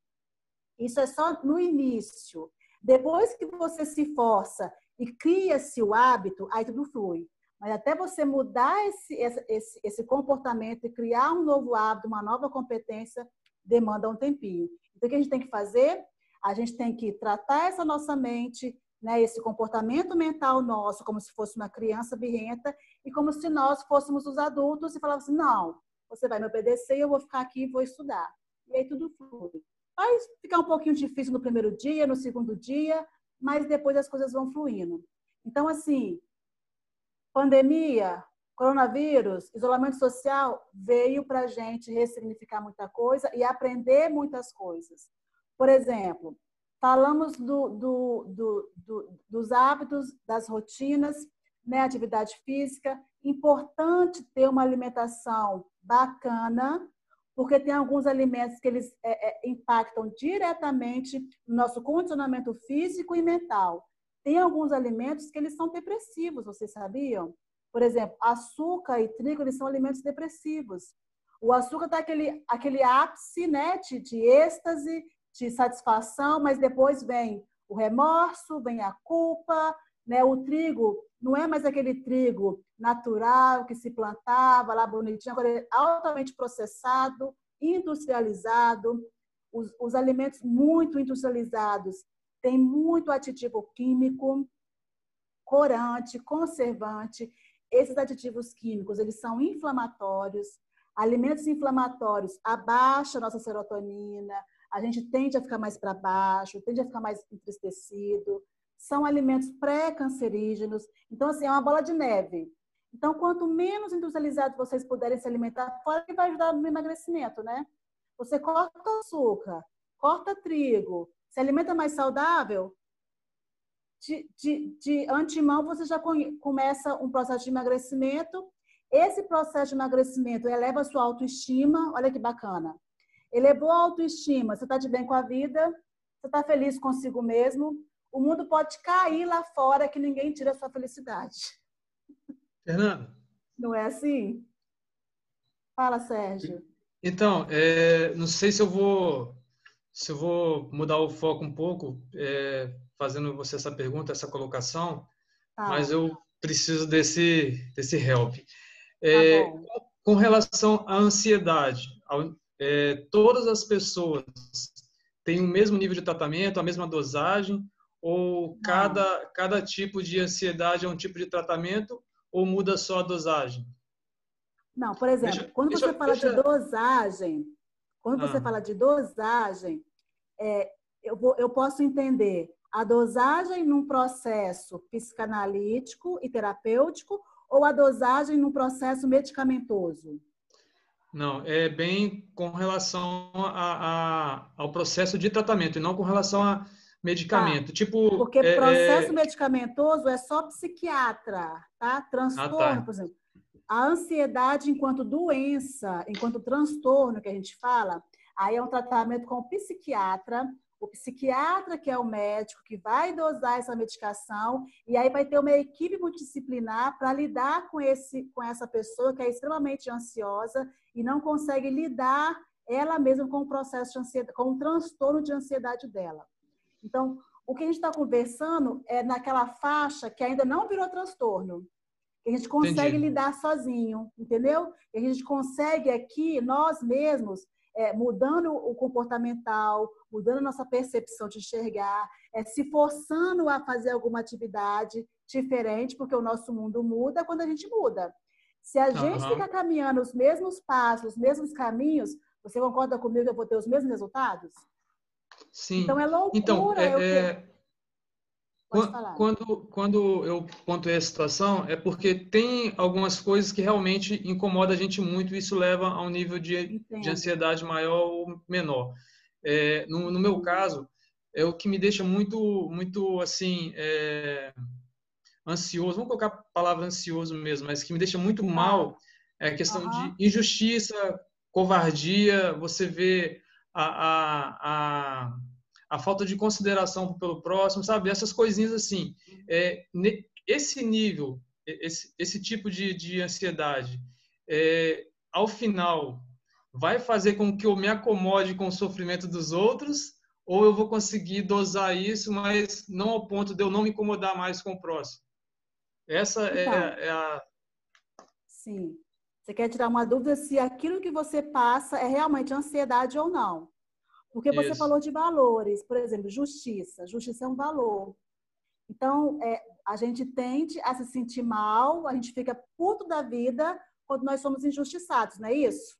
Isso é só no início. Depois que você se força e cria-se o hábito, aí tudo flui. Mas até você mudar esse, esse, esse comportamento e criar um novo hábito, uma nova competência, demanda um tempinho. Então, o que a gente tem que fazer? A gente tem que tratar essa nossa mente, né, esse comportamento mental nosso, como se fosse uma criança birrenta, e como se nós fôssemos os adultos e falássemos assim, não, você vai me obedecer eu vou ficar aqui e vou estudar. E aí tudo flui. Vai ficar um pouquinho difícil no primeiro dia, no segundo dia, mas depois as coisas vão fluindo. Então, assim, pandemia, coronavírus, isolamento social veio para a gente ressignificar muita coisa e aprender muitas coisas. Por exemplo, falamos do, do, do, dos hábitos, das rotinas, né, atividade física. Importante ter uma alimentação bacana, porque tem alguns alimentos que eles é, é, impactam diretamente no nosso condicionamento físico e mental. Tem alguns alimentos que eles são depressivos, vocês sabiam? Por exemplo, açúcar e trigo, eles são alimentos depressivos. O açúcar está aquele, aquele ápice né, de, de êxtase, de satisfação, mas depois vem o remorso, vem a culpa, né? O trigo não é mais aquele trigo natural que se plantava lá bonitinho, agora é altamente processado, industrializado. Os, os alimentos muito industrializados têm muito aditivo químico, corante, conservante. Esses aditivos químicos, eles são inflamatórios. Alimentos inflamatórios abaixam a nossa serotonina, a gente tende a ficar mais para baixo, tende a ficar mais entristecido. São alimentos pré-cancerígenos. Então, assim, é uma bola de neve. Então, quanto menos industrializados vocês puderem se alimentar, fora que vai ajudar no emagrecimento, né? Você corta açúcar, corta trigo, se alimenta mais saudável, de, de, de antemão você já começa um processo de emagrecimento. Esse processo de emagrecimento eleva a sua autoestima, olha que bacana. Elevou a autoestima, você está de bem com a vida, você está feliz consigo mesmo. O mundo pode cair lá fora que ninguém tira a sua felicidade. Fernanda. Não é assim? Fala, Sérgio. Então, é, não sei se eu vou se eu vou mudar o foco um pouco, é, fazendo você essa pergunta, essa colocação, tá. mas eu preciso desse, desse help. É, tá com relação à ansiedade, é, todas as pessoas têm o mesmo nível de tratamento, a mesma dosagem, ou cada, cada tipo de ansiedade é um tipo de tratamento, ou muda só a dosagem? Não, por exemplo, deixa, quando deixa, você fala deixa... de dosagem, quando ah. você fala de dosagem, é, eu, vou, eu posso entender a dosagem num processo psicanalítico e terapêutico ou a dosagem num processo medicamentoso? Não, é bem com relação a, a, ao processo de tratamento e não com relação a medicamento. Tá. Tipo, Porque é, processo é... medicamentoso é só psiquiatra, tá? Transtorno, ah, tá. por exemplo. A ansiedade enquanto doença, enquanto transtorno que a gente fala, aí é um tratamento com o psiquiatra o psiquiatra, que é o médico, que vai dosar essa medicação, e aí vai ter uma equipe multidisciplinar para lidar com, esse, com essa pessoa que é extremamente ansiosa e não consegue lidar ela mesma com o processo de ansiedade, com o transtorno de ansiedade dela. Então, o que a gente está conversando é naquela faixa que ainda não virou transtorno, que a gente consegue Entendi. lidar sozinho, entendeu? E a gente consegue aqui, nós mesmos, é, mudando o comportamental, mudando a nossa percepção de enxergar, é, se forçando a fazer alguma atividade diferente, porque o nosso mundo muda quando a gente muda. Se a gente uhum. ficar caminhando os mesmos passos, os mesmos caminhos, você concorda comigo que eu vou ter os mesmos resultados? Sim. Então é loucura. Então, é, é... Quando, quando eu pontuei a situação, é porque tem algumas coisas que realmente incomodam a gente muito e isso leva a um nível de, de ansiedade maior ou menor. É, no, no, meu caso, é o que me deixa muito, muito assim, é, ansioso, vamos colocar a palavra ansioso mesmo, mas que me deixa muito mal é a questão uhum. de injustiça, covardia, você vê a, a, a a falta de consideração pelo próximo, sabe? Essas coisinhas assim. É, esse nível, esse, esse tipo de, de ansiedade, é, ao final, vai fazer com que eu me acomode com o sofrimento dos outros ou eu vou conseguir dosar isso, mas não ao ponto de eu não me incomodar mais com o próximo? Essa é, então, é, é a. Sim. Você quer tirar uma dúvida se aquilo que você passa é realmente ansiedade ou não. Porque você Isso. falou de valores, por exemplo, justiça. Justiça é um valor. Então, é, a gente tende a se sentir mal, a gente fica puto da vida quando nós somos injustiçados, não é isso?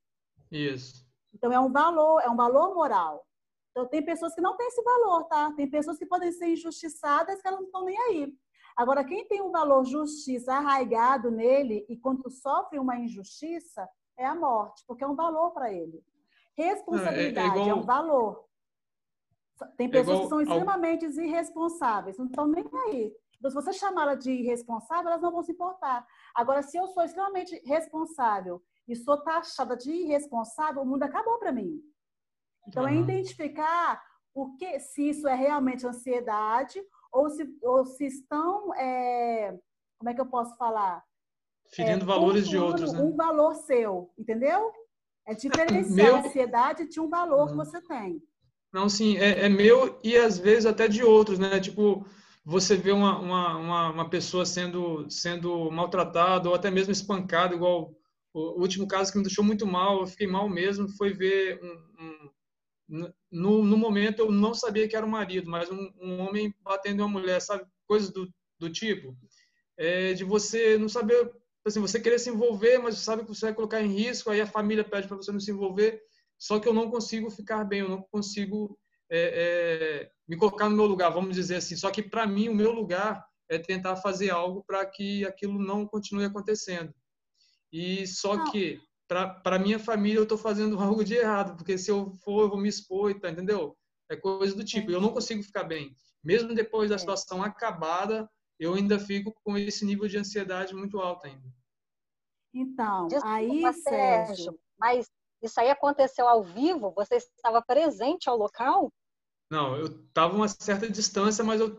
Isso. Então, é um valor, é um valor moral. Então, tem pessoas que não têm esse valor, tá? Tem pessoas que podem ser injustiçadas que elas não estão nem aí. Agora, quem tem um valor justiça arraigado nele e quando sofre uma injustiça, é a morte, porque é um valor para ele. Responsabilidade é, é, igual... é, um valor. Tem é pessoas que são extremamente irresponsáveis, não estão nem aí. Então, se você chamar ela de irresponsável, elas não vão se importar. Agora, se eu sou extremamente responsável e sou taxada de irresponsável, o mundo acabou para mim. Então, uhum. é identificar o que, se isso é realmente ansiedade ou se, ou se estão, é, como é que eu posso falar? Ferindo é, valores de outros, né? Um valor seu, entendeu? É diferenciar meu... a ansiedade de um valor uhum. que você tem. Não, sim, é, é, meu e às vezes até de outros, né? Tipo, você vê uma, uma, uma, uma pessoa sendo, sendo maltratada ou até mesmo espancada, igual o último caso que me deixou muito mal, eu fiquei mal mesmo, foi ver um, um no, no momento eu não sabia que era o marido, mas um, um homem batendo em uma mulher, sabe? Coisas do, do tipo. É, de você não saber, assim, você querer se envolver, mas sabe que você vai colocar em risco, aí a família pede para você não se envolver, só que eu não consigo ficar bem, eu não consigo é, é, me colocar no meu lugar, vamos dizer assim. Só que para mim, o meu lugar é tentar fazer algo para que aquilo não continue acontecendo. E só não. que para minha família eu estou fazendo algo de errado, porque se eu for, eu vou me expor, tá, entendeu? É coisa do tipo. Eu não consigo ficar bem. Mesmo depois da é. situação acabada, eu ainda fico com esse nível de ansiedade muito alto ainda. Então, Desculpa, aí, Sérgio, mas isso aí aconteceu ao vivo? Você estava presente ao local? Não, eu estava uma certa distância, mas eu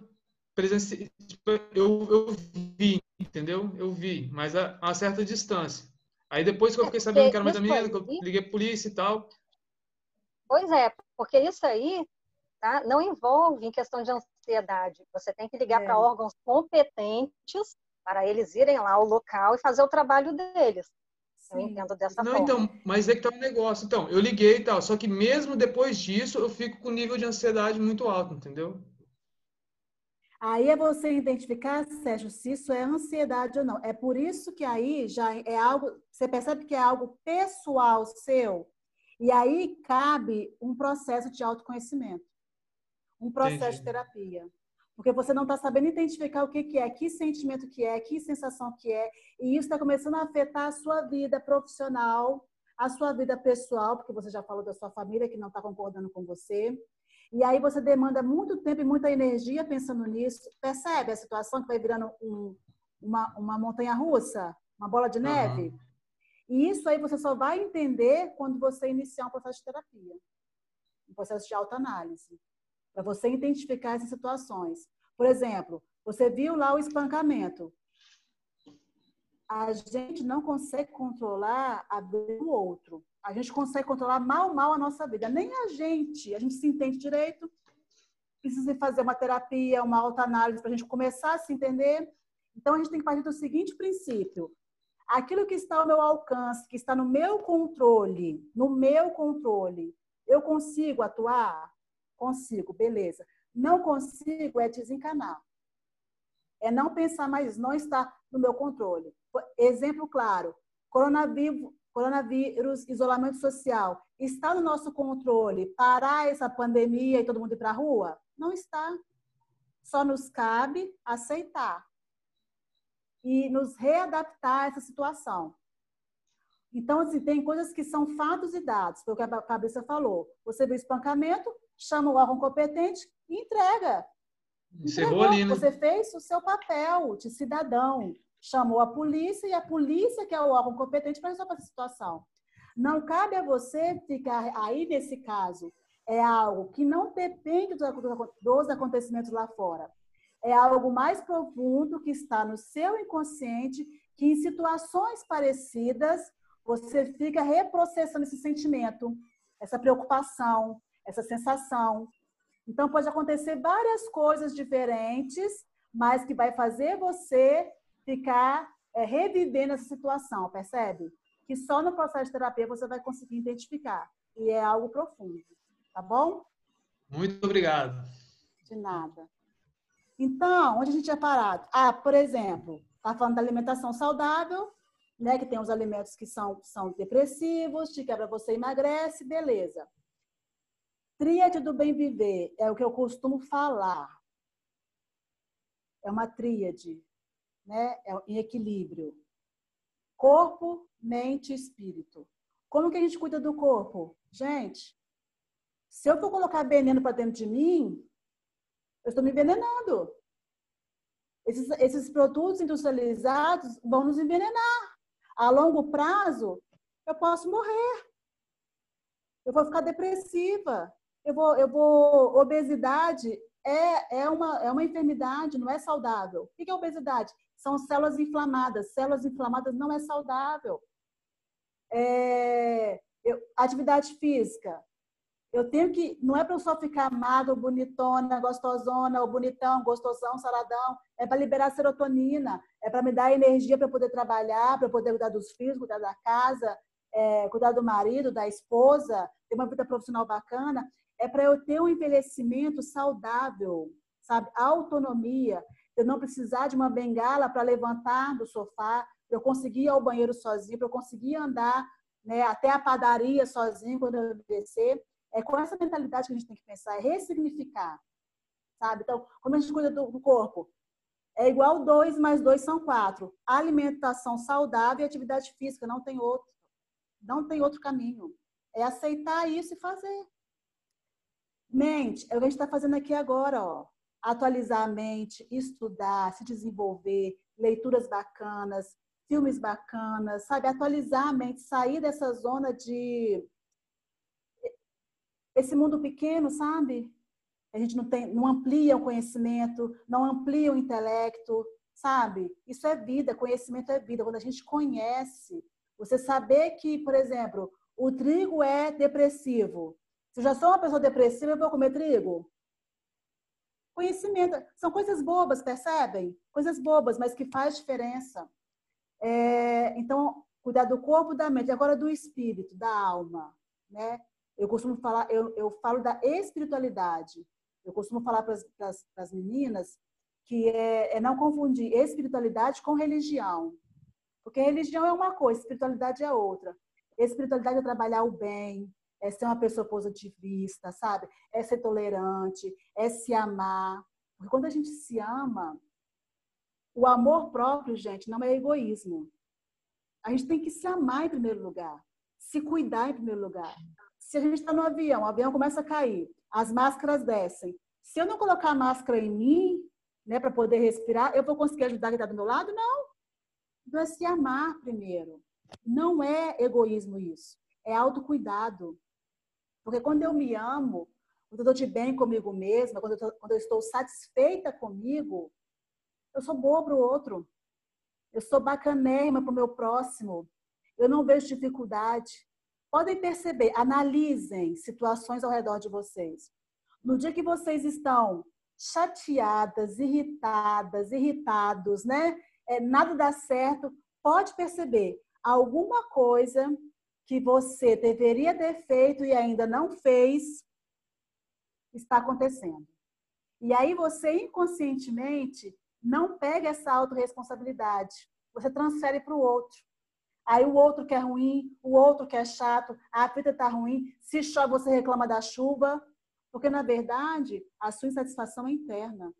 presenciei, tipo, eu, eu vi, entendeu? Eu vi, mas a, a certa distância. Aí depois que eu fiquei sabendo que era mais a minha, que eu liguei a polícia e tal. Pois é, porque isso aí tá, não envolve em questão de ansiedade. Você tem que ligar é. para órgãos competentes para eles irem lá ao local e fazer o trabalho deles. Sim. Eu entendo dessa não, forma. Então, mas é que tá o um negócio. Então, eu liguei e tal, só que mesmo depois disso, eu fico com nível de ansiedade muito alto, entendeu? Aí é você identificar, Sérgio, se isso é ansiedade ou não. É por isso que aí já é algo, você percebe que é algo pessoal seu, e aí cabe um processo de autoconhecimento, um processo Entendi. de terapia. Porque você não está sabendo identificar o que, que é, que sentimento que é, que sensação que é, e isso está começando a afetar a sua vida profissional, a sua vida pessoal, porque você já falou da sua família que não está concordando com você, e aí você demanda muito tempo e muita energia pensando nisso. Percebe a situação que vai virando um, uma, uma montanha russa, uma bola de neve? Uhum. E isso aí você só vai entender quando você iniciar um processo de terapia, um processo de autoanálise, para você identificar essas situações. Por exemplo, você viu lá o espancamento. A gente não consegue controlar a do outro a gente consegue controlar mal, mal a nossa vida. Nem a gente, a gente se entende direito, precisa fazer uma terapia, uma autoanálise para a gente começar a se entender. Então, a gente tem que partir do seguinte princípio: aquilo que está ao meu alcance, que está no meu controle, no meu controle, eu consigo atuar? Consigo, beleza. Não consigo é desencanar. É não pensar mais, não está no meu controle. Exemplo claro: coronavírus, coronavírus, isolamento social, está no nosso controle parar essa pandemia e todo mundo ir para a rua? Não está. Só nos cabe aceitar e nos readaptar a essa situação. Então, assim, tem coisas que são fatos e dados, foi o que a cabeça falou. Você viu espancamento, chama o órgão competente e entrega. Entregou, ali, né? Você fez o seu papel de cidadão chamou a polícia e a polícia, que é o órgão competente, para resolver essa situação. Não cabe a você ficar aí nesse caso. É algo que não depende dos acontecimentos lá fora. É algo mais profundo que está no seu inconsciente, que em situações parecidas você fica reprocessando esse sentimento, essa preocupação, essa sensação. Então pode acontecer várias coisas diferentes, mas que vai fazer você ficar é, revivendo essa situação, percebe? Que só no processo de terapia você vai conseguir identificar. E é algo profundo. Tá bom? Muito obrigado. De nada. Então, onde a gente tinha parado? Ah, por exemplo, tá falando da alimentação saudável, né? Que tem os alimentos que são, são depressivos, te quebra você emagrece, beleza. Tríade do bem viver é o que eu costumo falar. É uma tríade, né? É em equilíbrio. Corpo, mente e espírito. Como que a gente cuida do corpo? Gente, se eu for colocar veneno para dentro de mim, eu estou me envenenando. Esses, esses produtos industrializados vão nos envenenar. A longo prazo, eu posso morrer. Eu vou ficar depressiva. Eu vou, eu vou. Obesidade é, é, uma, é uma enfermidade, não é saudável. O que é obesidade? São células inflamadas. Células inflamadas não é saudável. É, eu, atividade física. Eu tenho que, não é para eu só ficar magro, bonitona, gostosona, ou bonitão, gostosão, saradão. É para liberar serotonina, é para me dar energia para poder trabalhar, para poder cuidar dos filhos, cuidar da casa, é, cuidar do marido, da esposa, ter uma vida profissional bacana. É para eu ter um envelhecimento saudável, sabe? Autonomia. Eu não precisar de uma bengala para levantar do sofá, eu conseguir ir ao banheiro sozinho, eu conseguir andar né, até a padaria sozinho quando eu envelhecer. É com essa mentalidade que a gente tem que pensar, é ressignificar, sabe? Então, como a gente cuida do, do corpo? É igual dois mais dois são quatro. Alimentação saudável e atividade física, não tem outro. Não tem outro caminho. É aceitar isso e fazer. Mente, é o que a gente está fazendo aqui agora, ó. Atualizar a mente, estudar, se desenvolver, leituras bacanas, filmes bacanas, sabe? Atualizar a mente, sair dessa zona de esse mundo pequeno, sabe? A gente não, tem, não amplia o conhecimento, não amplia o intelecto, sabe? Isso é vida, conhecimento é vida. Quando a gente conhece, você saber que, por exemplo, o trigo é depressivo. Se eu já sou uma pessoa depressiva, eu vou comer trigo? Conhecimento. São coisas bobas, percebem? Coisas bobas, mas que faz diferença. É, então, cuidar do corpo, da mente, agora do espírito, da alma, né? Eu costumo falar, eu, eu falo da espiritualidade. Eu costumo falar para as meninas que é, é não confundir espiritualidade com religião. Porque religião é uma coisa, espiritualidade é outra. Espiritualidade é trabalhar o bem, é ser uma pessoa positivista, sabe? É ser tolerante, é se amar. Porque quando a gente se ama, o amor próprio, gente, não é egoísmo. A gente tem que se amar em primeiro lugar, se cuidar em primeiro lugar se a gente está no avião, o avião começa a cair, as máscaras descem. Se eu não colocar a máscara em mim, né, para poder respirar, eu vou conseguir ajudar quem está do meu lado? Não. Então é se amar primeiro. Não é egoísmo isso. É autocuidado. Porque quando eu me amo, quando eu estou de bem comigo mesma, quando eu, tô, quando eu estou satisfeita comigo, eu sou boa para o outro. Eu sou bacanérrima para o meu próximo. Eu não vejo dificuldade podem perceber, analisem situações ao redor de vocês. No dia que vocês estão chateadas, irritadas, irritados, né? É, nada dá certo, pode perceber alguma coisa que você deveria ter feito e ainda não fez está acontecendo. E aí você inconscientemente não pega essa autorresponsabilidade, você transfere para o outro. Aí o outro que é ruim, o outro que é chato, a vida está ruim. Se chove, você reclama da chuva. Porque, na verdade, a sua insatisfação é interna.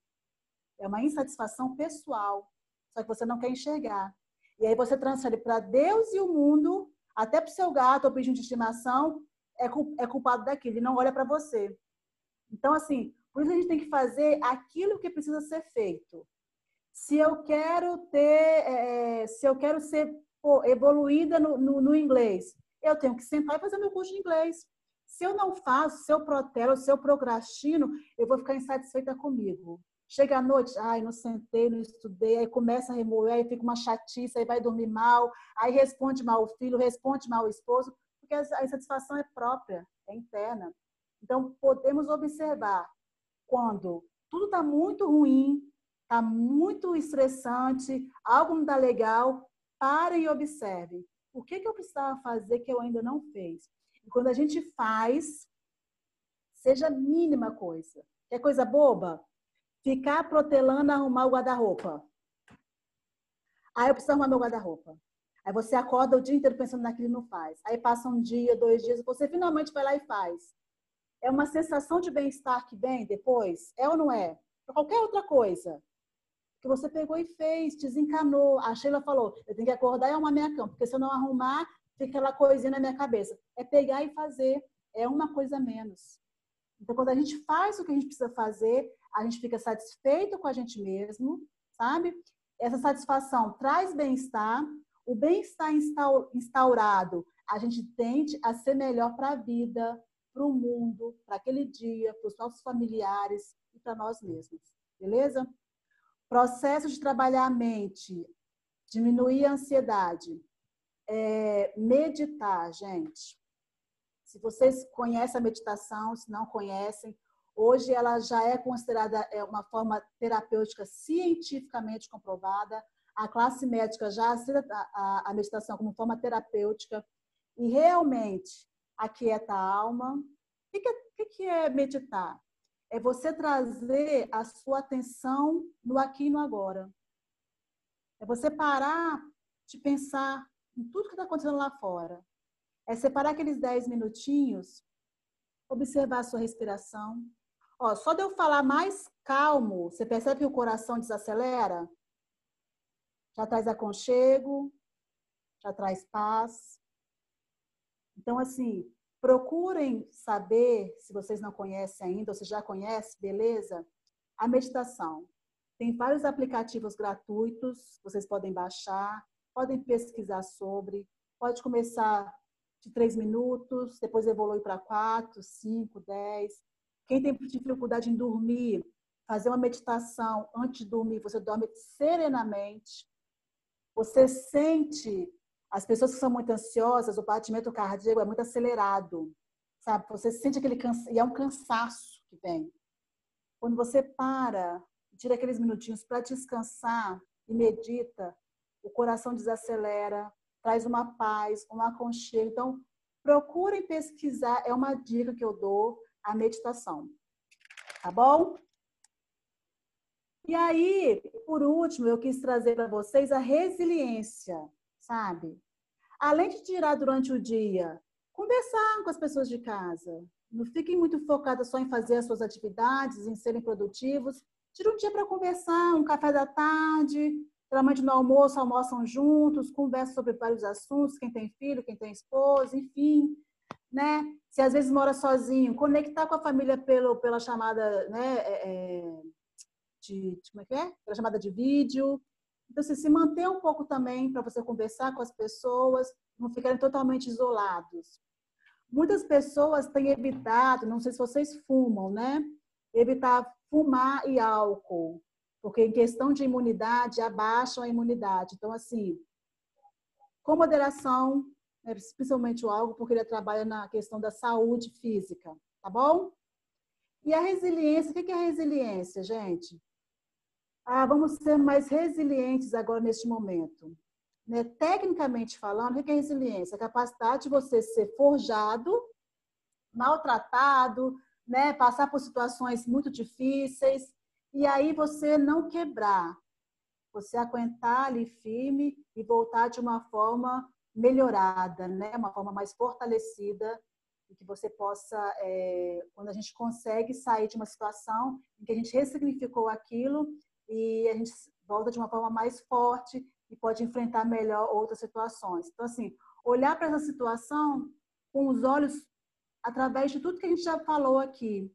É uma insatisfação pessoal. Só que você não quer enxergar. E aí você transfere para Deus e o mundo, até para o seu gato ou bicho de estimação, é, é culpado daquilo. Ele não olha para você. Então, assim, por isso a gente tem que fazer aquilo que precisa ser feito. Se eu quero ter, é, se eu quero ser pô, evoluída no, no, no, inglês. Eu tenho que sentar e fazer meu curso de inglês. Se eu não faço, se eu protelo, se eu procrastino, eu vou ficar insatisfeita comigo. Chega à noite, ai, não sentei, não estudei, aí começa a remoer, aí fica uma chatice, aí vai dormir mal, aí responde mal o filho, responde mal o esposo, porque a insatisfação é própria, é interna. Então, podemos observar quando tudo está muito ruim, está muito estressante, algo não está legal, parem e observem. O que, que eu precisava fazer que eu ainda não fiz? E quando a gente faz, seja a mínima coisa. Quer coisa boba? Ficar protelando arrumar o guarda-roupa. Aí eu preciso arrumar meu guarda-roupa. Aí você acorda o dia inteiro pensando naquilo e não faz. Aí passa um dia, dois dias, você finalmente vai lá e faz. é uma sensação de bem-estar que vem depois? É ou não é? Para qualquer outra coisa que você pegou e fez, desencanou. A Sheila falou: eu tenho que acordar e arrumar minha cama, porque se eu não arrumar, fica aquela coisinha na minha cabeça. É pegar e fazer, é uma coisa menos. Então, quando a gente faz o que a gente precisa fazer, a gente fica satisfeito com a gente mesmo, sabe? Essa satisfação traz bem-estar. O bem-estar instaurado, a gente tende a ser melhor para a vida, para o mundo, para aquele dia, para os nossos familiares e para nós mesmos. Beleza? Processo de trabalhar a mente, diminuir a ansiedade, é, meditar, gente. Se vocês conhecem a meditação, se não conhecem, hoje ela já é considerada é, uma forma terapêutica cientificamente comprovada. A classe médica já aceita a, meditação como forma terapêutica e realmente aquieta a alma. O que, que é meditar? é você trazer a sua atenção no aqui e no agora. É você parar de pensar em tudo que está acontecendo lá fora. É separar aqueles 10 minutinhos, observar a sua respiração. Ó, só de eu falar mais calmo, você percebe que o coração desacelera? Já traz aconchego, já traz paz. Então, assim, Procurem saber, se vocês não conhecem ainda, ou se já conhecem, beleza? A meditação. Tem vários aplicativos gratuitos, vocês podem baixar, podem pesquisar sobre, pode começar de três minutos, depois evolui para quatro, cinco, dez. Quem tem dificuldade em dormir, fazer uma meditação antes de dormir, você dorme serenamente, você sente as pessoas que são muito ansiosas, o batimento cardíaco é muito acelerado, sabe? Você sente aquele cansaço, e é um cansaço que vem. Quando você para, tira aqueles minutinhos para descansar e medita, o coração desacelera, traz uma paz, um aconchego. Então, procurem pesquisar, é uma dica que eu dou, a meditação. Tá bom? E aí, por último, eu quis trazer para vocês a resiliência sabe? Além de tirar durante o dia, conversar com as pessoas de casa. Não fiquem muito focadas só em fazer as suas atividades, em serem produtivos. Tira um dia para conversar, um café da tarde, geralmente no almoço, almoçam juntos, conversam sobre vários assuntos, quem tem filho, quem tem esposa, enfim, né? Se às vezes mora sozinho, conectar com a família pelo, pela chamada, né, é, é de, como é que é? Pela chamada de vídeo, então, assim, se manter um pouco também para você conversar com as pessoas, não ficarem totalmente isolados. Muitas pessoas têm evitado, não sei se vocês fumam, né? Evitar fumar e álcool, porque em questão de imunidade, abaixam a imunidade. Então, assim, com moderação, né, principalmente o álcool, porque ele trabalha na questão da saúde física, tá bom? E a resiliência, o que é resiliência, gente? ah, vamos ser mais resilientes agora neste momento. Né? Tecnicamente falando, o que é resiliência? A capacidade de você ser forjado, maltratado, né? passar por situações muito difíceis, e aí você não quebrar, você aguentar ali firme e voltar de uma forma melhorada, né? uma forma mais fortalecida, e que você possa, é, quando a gente consegue sair de uma situação em que a gente ressignificou aquilo, e a gente volta de uma forma mais forte e pode enfrentar melhor outras situações. Então, assim, olhar para essa situação com os olhos através de tudo que a gente já falou aqui,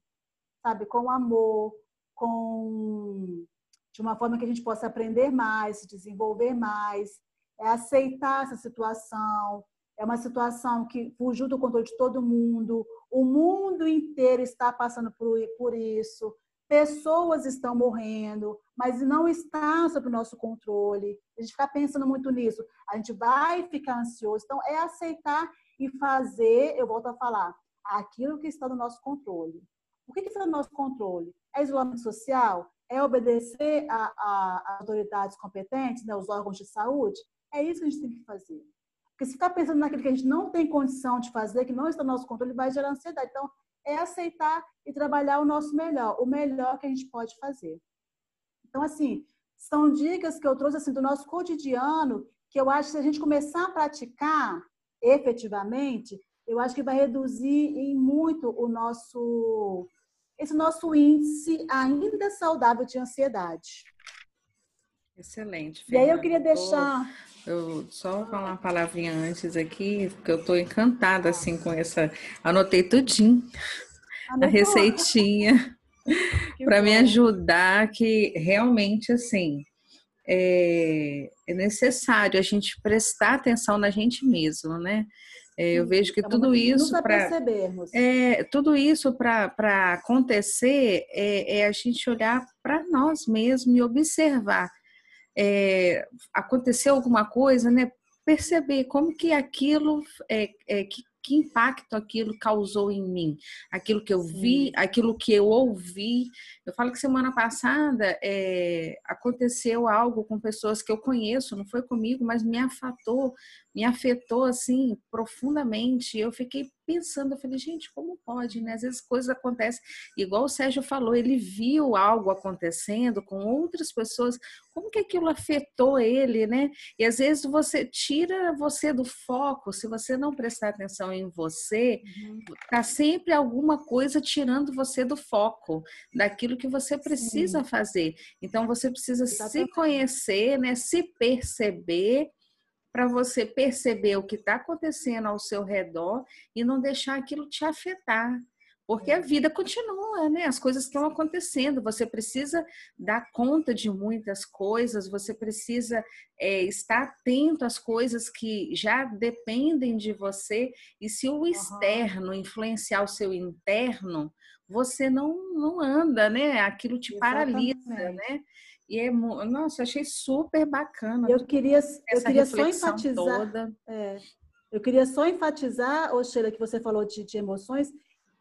sabe? Com amor, com de uma forma que a gente possa aprender mais, se desenvolver mais, é aceitar essa situação. É uma situação que fugiu do controle de todo mundo. O mundo inteiro está passando por, por isso pessoas estão morrendo, mas não está sob o nosso controle. A gente ficar pensando muito nisso, a gente vai ficar ansioso. Então, é aceitar e fazer, eu volto a falar, aquilo que está no nosso controle. O que está no nosso controle? É isolamento social? É obedecer às autoridades competentes, né, os órgãos de saúde? É isso que a gente tem que fazer. Porque se ficar pensando naquilo que a gente não tem condição de fazer, que não está no nosso controle, vai gerar ansiedade. Então, é aceitar e trabalhar o nosso melhor, o melhor que a gente pode fazer. Então, assim, são dicas que eu trouxe assim, do nosso cotidiano, que eu acho que se a gente começar a praticar efetivamente, eu acho que vai reduzir em muito o nosso esse nosso índice ainda saudável de ansiedade. Excelente. Fernanda. E aí eu queria deixar. Eu só falar uma palavrinha antes aqui, porque eu estou encantada assim com essa. Anotei tudinho a receitinha para me ajudar, que realmente assim é, é necessário a gente prestar atenção na gente mesmo, né? É, eu vejo que tudo isso para é, tudo isso para acontecer é, é, a gente olhar para nós mesmos e observar é, aconteceu alguma coisa, né? Perceber como que aquilo é, é que que impacto aquilo causou em mim, aquilo que eu vi, Sim. aquilo que eu ouvi. Eu falo que semana passada é, aconteceu algo com pessoas que eu conheço, não foi comigo, mas me afetou, me afetou assim profundamente. Eu fiquei pensando, eu falei, gente, como pode, né? Às vezes coisas acontecem, igual o Sérgio falou, ele viu algo acontecendo com outras pessoas, como que aquilo afetou ele, né? E às vezes você tira você do foco, se você não prestar atenção em você, uhum. tá sempre alguma coisa tirando você do foco, daquilo que você precisa Sim. fazer. Então você precisa Exatamente. se conhecer, né? Se perceber para você perceber o que está acontecendo ao seu redor e não deixar aquilo te afetar. Porque a vida continua, né? As coisas estão acontecendo. Você precisa dar conta de muitas coisas, você precisa é, estar atento às coisas que já dependem de você. E se o externo influenciar o seu interno, você não, não anda, né? Aquilo te Exatamente. paralisa, né? E é, nossa, achei super bacana. Eu queria, eu queria só enfatizar. É, eu queria só enfatizar, ô Sheila, que você falou de, de emoções.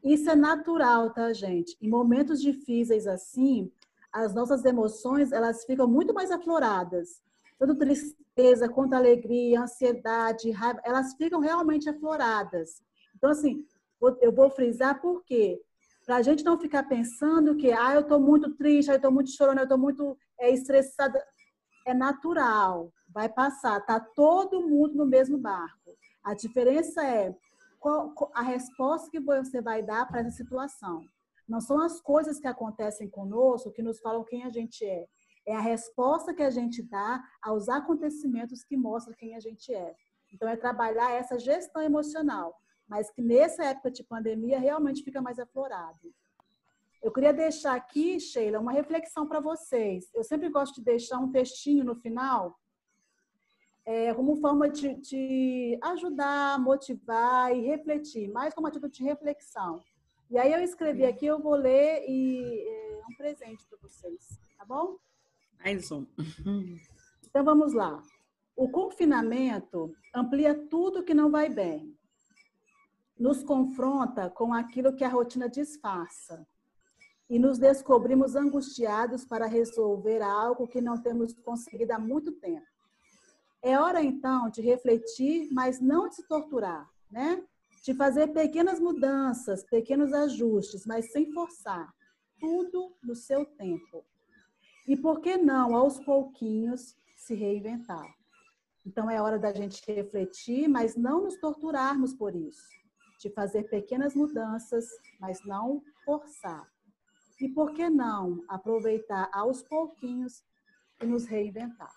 Isso é natural, tá, gente? Em momentos difíceis assim, as nossas emoções elas ficam muito mais afloradas. Tanto tristeza quanto alegria, ansiedade, raiva, elas ficam realmente afloradas. Então, assim, eu vou frisar por quê? Para a gente não ficar pensando que, ah, eu estou muito triste, eu estou muito chorando, eu estou muito é, estressada. É natural, vai passar. Tá todo mundo no mesmo barco. A diferença é qual, a resposta que você vai dar para essa situação. Não são as coisas que acontecem conosco que nos falam quem a gente é. É a resposta que a gente dá aos acontecimentos que mostram quem a gente é. Então, é trabalhar essa gestão emocional mas que nessa época de pandemia realmente fica mais aflorado. Eu queria deixar aqui, Sheila, uma reflexão para vocês. Eu sempre gosto de deixar um textinho no final, é, como forma de, de, ajudar, motivar e refletir, mais como atitude de reflexão. E aí eu escrevi aqui, eu vou ler e é um presente para vocês, tá bom? Mais um. Então vamos lá. O confinamento amplia tudo que não vai bem nos confronta com aquilo que a rotina disfarça e nos descobrimos angustiados para resolver algo que não temos conseguido há muito tempo. É hora então de refletir, mas não de se torturar, né? De fazer pequenas mudanças, pequenos ajustes, mas sem forçar. Tudo no seu tempo. E por que não, aos pouquinhos, se reinventar? Então é hora da gente refletir, mas não nos torturarmos por isso de fazer pequenas mudanças, mas não forçar. E por que não aproveitar aos pouquinhos e nos reinventar?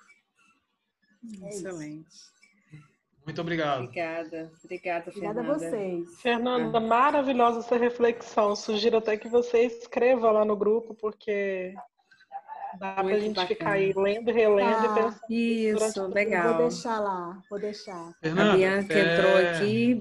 É Excelente. Isso. Muito obrigado. Obrigada, obrigada, Fernanda. Obrigada a vocês. Fernanda, maravilhosa essa reflexão. Sugiro até que você escreva lá no grupo, porque dá para a gente bacana. ficar aí lendo, relendo e pensando. Isso, legal. vou deixar lá, vou deixar. Fernanda, a Bianca é... entrou aqui.